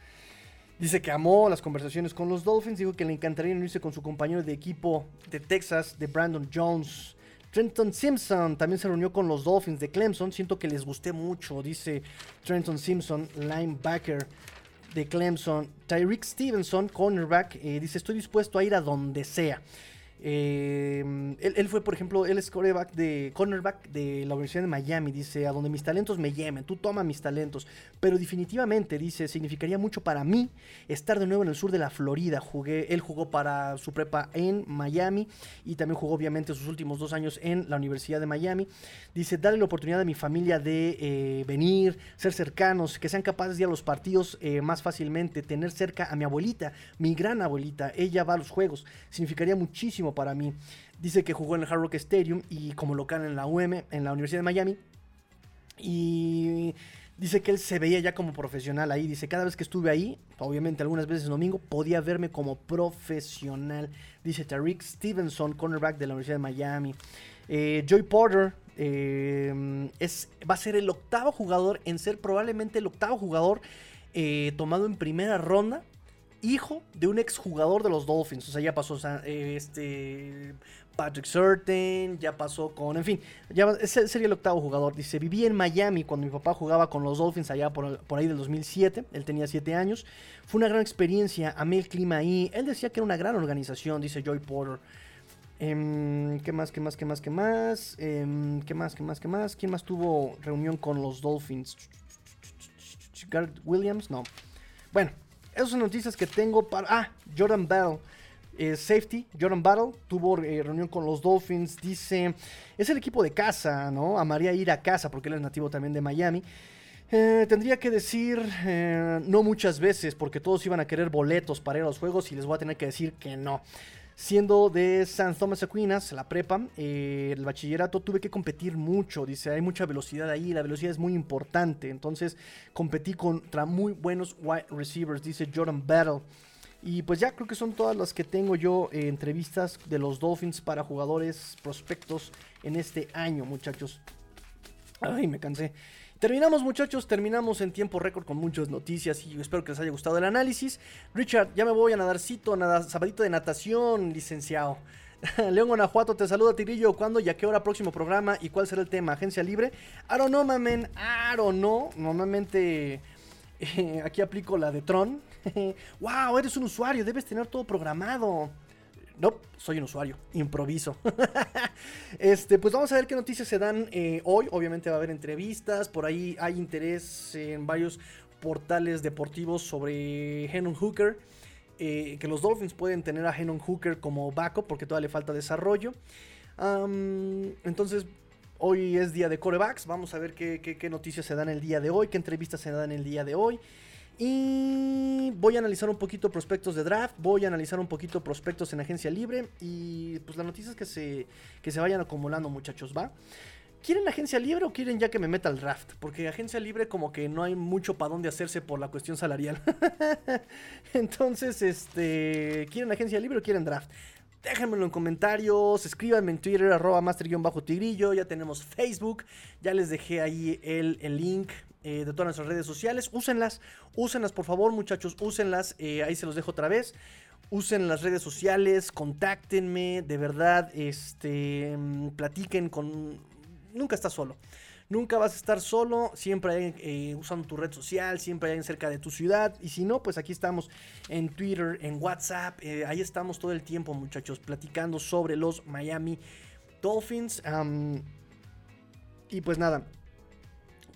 Dice que amó las conversaciones con los Dolphins. Dijo que le encantaría unirse con su compañero de equipo de Texas, de Brandon Jones. Trenton Simpson también se reunió con los Dolphins de Clemson. Siento que les gusté mucho, dice Trenton Simpson, linebacker de Clemson. Tyreek Stevenson, cornerback, eh, dice: Estoy dispuesto a ir a donde sea. Eh, él, fue, por ejemplo, él es de, cornerback de la Universidad de Miami. Dice, a donde mis talentos me lleven, tú toma mis talentos. Pero definitivamente, dice, significaría mucho para mí estar de nuevo en el sur de la Florida. Jugué, él jugó para su prepa en Miami y también jugó obviamente sus últimos dos años en la Universidad de Miami. Dice, darle la oportunidad a mi familia de eh, venir, ser cercanos, que sean capaces de ir a los partidos eh, más fácilmente, tener cerca a mi abuelita, mi gran abuelita. Ella va a los juegos. Significaría muchísimo para mí. Dice que jugó en el Hard Rock Stadium y como local en la UM, en la Universidad de Miami. Y dice que él se veía ya como profesional ahí. Dice, cada vez que estuve ahí, obviamente algunas veces domingo, podía verme como profesional. Dice Tariq Stevenson, cornerback de la Universidad de Miami. Eh, Joy Porter eh, es, va a ser el octavo jugador en ser probablemente el octavo jugador eh, tomado en primera ronda hijo de un exjugador de los Dolphins. O sea, ya pasó este Patrick Surtain, ya pasó con, en fin, ya ese sería el octavo jugador. Dice, viví en Miami cuando mi papá jugaba con los Dolphins allá por, ahí del 2007. Él tenía 7 años. Fue una gran experiencia, amé el clima ahí. Él decía que era una gran organización, dice Joy Porter. Em, ¿Qué más, qué más, qué más, qué más? Em, ¿Qué más, qué más, qué más? ¿Quién más tuvo reunión con los Dolphins? Garrett Williams, no. Bueno, esas son noticias que tengo para... Ah, Jordan Battle. Eh, safety, Jordan Battle, tuvo eh, reunión con los Dolphins. Dice, es el equipo de casa, ¿no? Amaría ir a casa porque él es nativo también de Miami. Eh, tendría que decir no muchas veces porque todos iban a querer boletos para ir a los juegos y les voy a tener que decir que no. Siendo de San Thomas Aquinas, la prepa, eh, el bachillerato, tuve que competir mucho. Dice, hay mucha velocidad ahí, la velocidad es muy importante. Entonces, competí contra muy buenos wide receivers, dice Jordan Battle. Y pues ya creo que son todas las que tengo yo eh, entrevistas de los Dolphins para jugadores prospectos en este año, muchachos. Ay, me cansé. Terminamos muchachos, terminamos en tiempo récord con muchas noticias y espero que les haya gustado el análisis. Richard, ya me voy a nadarcito, nada, sabadito de natación, licenciado. [laughs] León Guanajuato te saluda Tigrillo. ¿Cuándo y a qué hora próximo programa? ¿Y cuál será el tema? ¿Agencia libre? I don't know, mamen. I don't know. Normalmente eh, aquí aplico la de Tron. [laughs] wow, eres un usuario. Debes tener todo programado. No, soy un usuario, improviso. [laughs] este, pues vamos a ver qué noticias se dan eh, hoy. Obviamente va a haber entrevistas, por ahí hay interés en varios portales deportivos sobre Henon Hooker. Eh, que los Dolphins pueden tener a Henon Hooker como backup porque todavía le falta desarrollo. entonces, hoy es día de corebacks. Vamos a ver qué, qué, noticias se dan el día de hoy, qué entrevistas se dan el día de hoy. Y voy a analizar un poquito prospectos de draft, voy a analizar un poquito prospectos en agencia libre y pues las noticias que se, que se vayan acumulando muchachos, ¿va? ¿Quieren agencia libre o quieren ya que me meta al draft? Porque agencia libre como que no hay mucho para dónde hacerse por la cuestión salarial. [laughs] Entonces, este, ¿quieren agencia libre o quieren draft? Déjenmelo en comentarios, escríbanme en Twitter, arroba master-tigrillo, ya tenemos Facebook, ya les dejé ahí el, el link eh, de todas nuestras redes sociales. Úsenlas, úsenlas por favor muchachos, úsenlas. Eh, ahí se los dejo otra vez. Usen las redes sociales, contáctenme, de verdad, este, mm, platiquen con... Nunca estás solo. Nunca vas a estar solo, siempre hay eh, usando tu red social, siempre hay cerca de tu ciudad. Y si no, pues aquí estamos en Twitter, en WhatsApp. ahí estamos todo el tiempo, muchachos, platicando sobre los Miami Dolphins. y pues nada,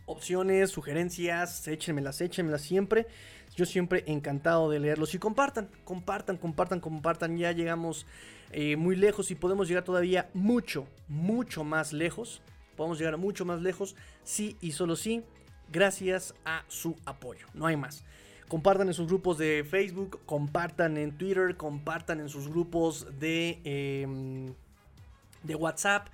opciones, sugerencias, échenmelas, échenmelas siempre. Yo siempre encantado de leerlos y compartan, compartan, compartan, compartan. Ya llegamos eh, muy lejos y podemos llegar todavía mucho, mucho más lejos. Podemos llegar mucho más lejos, sí y solo sí, gracias a su apoyo. No hay más. Compartan en sus grupos de Facebook, compartan en Twitter, compartan en sus grupos de, em, de WhatsApp.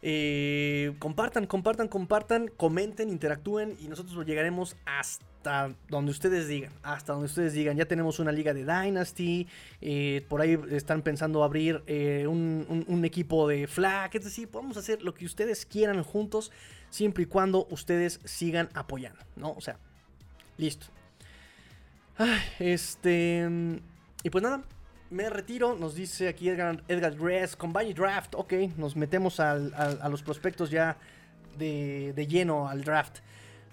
Eh, compartan, compartan, compartan, comenten, interactúen y nosotros llegaremos hasta donde ustedes digan. Hasta donde ustedes digan. Ya tenemos una liga de Dynasty. Eh, por ahí están pensando abrir eh, un, equipo de flag. Es decir, podemos hacer lo que ustedes quieran juntos. Siempre y cuando ustedes sigan apoyando. ¿No? O sea, listo. este. Y pues nada, me retiro, nos dice aquí Edgar, Edgar Gress, Combine Draft, ok, nos metemos a los prospectos ya de, lleno al draft.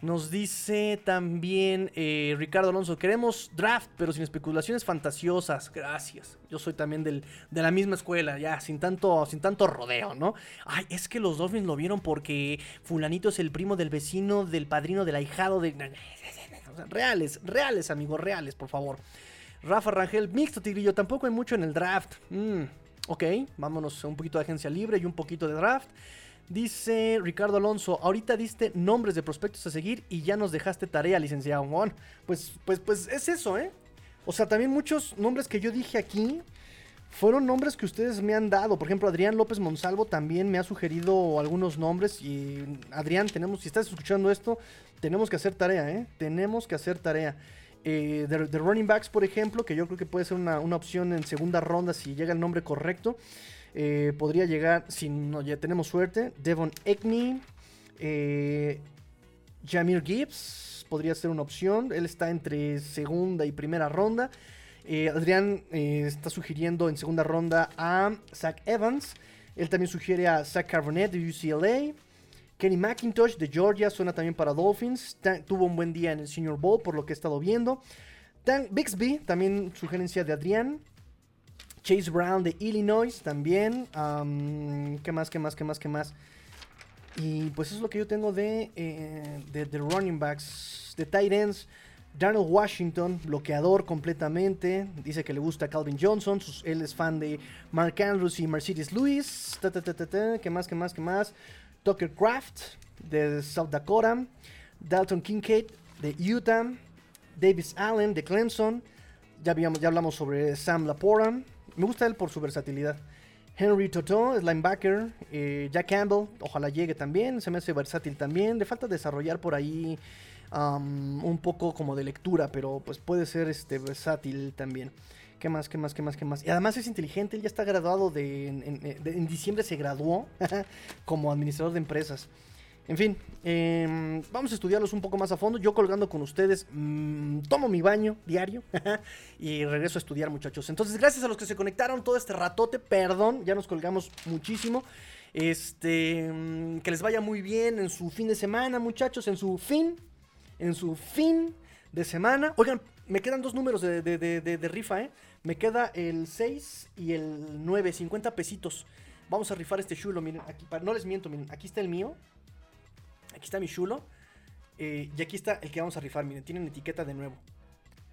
Nos dice también eh, Ricardo Alonso, queremos draft, pero sin especulaciones fantasiosas. Gracias. Yo soy también del, de la misma escuela, ya, sin tanto, sin tanto rodeo, ¿no? Ay, es que los Dolphins lo vieron porque fulanito es el primo del vecino, del padrino, del ahijado, de... Reales, reales, amigos, reales, por favor. Rafa Rangel, mixto Tigrillo, tampoco hay mucho en el draft. Mm, ok, vámonos un poquito de agencia libre y un poquito de draft. Dice Ricardo Alonso, ahorita diste nombres de prospectos a seguir y ya nos dejaste tarea, licenciado. Bueno, pues, pues, pues es eso, ¿eh? O sea, también muchos nombres que yo dije aquí fueron nombres que ustedes me han dado. Por ejemplo, Adrián López Monsalvo también me ha sugerido algunos nombres. Y Adrián, tenemos, si estás escuchando esto, tenemos que hacer tarea, ¿eh? Tenemos que hacer tarea. Eh, de, running backs, por ejemplo, que yo creo que puede ser una, opción en segunda ronda si llega el nombre correcto. Eh, podría llegar, si no, ya tenemos suerte, Devon Ekney, eh, Jamir Gibbs, podría ser una opción. Él está entre segunda y primera ronda. Adrián está sugiriendo en segunda ronda a Zach Evans. Él también sugiere a Zach Carbonet de UCLA. Kenny McIntosh de Georgia suena también para Dolphins. tuvo un buen día en el Senior Bowl, por lo que he estado viendo. Bixby, también sugerencia de Adrián. Chase Brown de Illinois también. ¿Qué más, qué más, qué más, qué más? Y pues eso es lo que yo tengo de, eh, de, running backs, de tight ends. Darnell Washington, bloqueador completamente. Dice que le gusta Calvin Johnson. él es fan de Mark Andrews y Mercedes Lewis. ¿Qué más, qué más, qué más? Tucker Craft de South Dakota, Dalton Kincaid de Utah, Davis Allen de Clemson, ya, ya hablamos sobre Sam Laporta, me gusta él por su versatilidad. Henry Toto es linebacker, eh, Jack Campbell, ojalá llegue también, se me hace versátil también, le falta desarrollar por ahí um, un poco como de lectura, pero pues puede ser este, versátil también. ¿Qué más? ¿Qué más? ¿Qué más? ¿Qué más? Y además es inteligente, él ya está graduado de. En, diciembre se graduó [laughs] como administrador de empresas. En fin, em, vamos a estudiarlos un poco más a fondo. Yo colgando con ustedes, mm, tomo mi baño diario [laughs] y regreso a estudiar, muchachos. Entonces, gracias a los que se conectaron todo este ratote. Perdón, ya nos colgamos muchísimo. Este, mm, que les vaya muy bien en su fin de semana, muchachos, en su fin, en su fin de semana. Oigan, me quedan dos números de, rifa, ¿eh? Me queda el 6 y el 9, 50 pesitos. Vamos a rifar este chulo, miren, aquí, no les miento, miren, aquí está el mío. Aquí está mi chulo. Eh, y aquí está el que vamos a rifar, miren, tienen etiqueta de nuevo.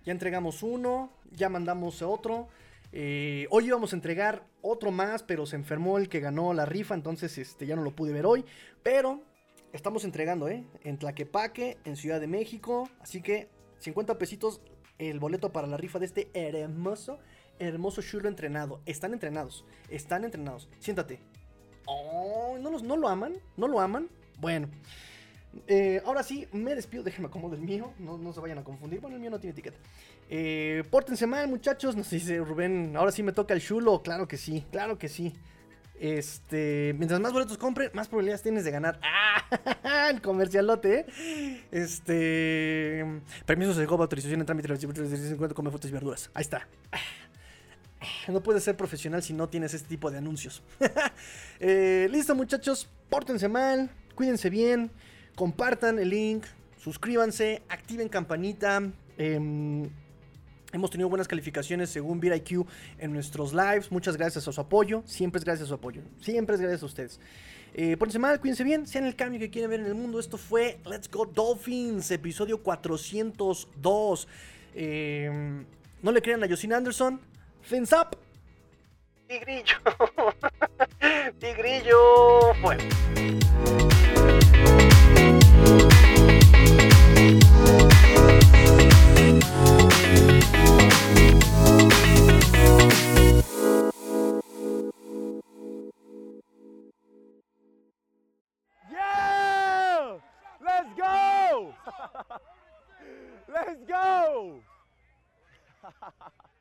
Ya entregamos uno, ya mandamos otro. Eh, hoy íbamos a entregar otro más, pero se enfermó el que ganó la rifa, entonces este, ya no lo pude ver hoy. Pero estamos entregando, ¿eh? En Tlaquepaque, en Ciudad de México. Así que 50 pesitos el boleto para la rifa de este hermoso, hermoso chulo entrenado. Están entrenados, están entrenados. Siéntate. Oh, ¿no, los, ¿No lo aman? ¿No lo aman? Bueno. Eh, ahora sí, me despido. Déjenme acomodo el mío. No, se vayan a confundir. Bueno, el mío no tiene etiqueta. Eh, pórtense mal, muchachos. Nos dice Rubén. Ahora sí me toca el chulo. Claro que sí, claro que sí. Este, mientras más boletos compren, más probabilidades tienes de ganar. [laughs] ¡Ah! El comercialote, ¿eh? Este. Permisos de GOB, autorización en trámite de come frutas y verduras. Ahí está. No puedes ser profesional si no tienes este tipo de anuncios. [laughs] Eh, listo, muchachos. Pórtense mal. Cuídense bien. Compartan el link. Suscríbanse. Activen campanita. Eh, Hemos tenido buenas calificaciones según VidIQ en nuestros lives. Muchas gracias a su apoyo. Siempre es gracias a su apoyo. Siempre es gracias a ustedes. Eh, mal, cuídense bien, sean el cambio que quieren ver en el mundo. Esto fue Let's Go Dolphins, episodio 402. Em, no le crean a Justin Anderson. Fins up. Tigrillo. [laughs] Tigrillo. Bueno. Let's go! [laughs]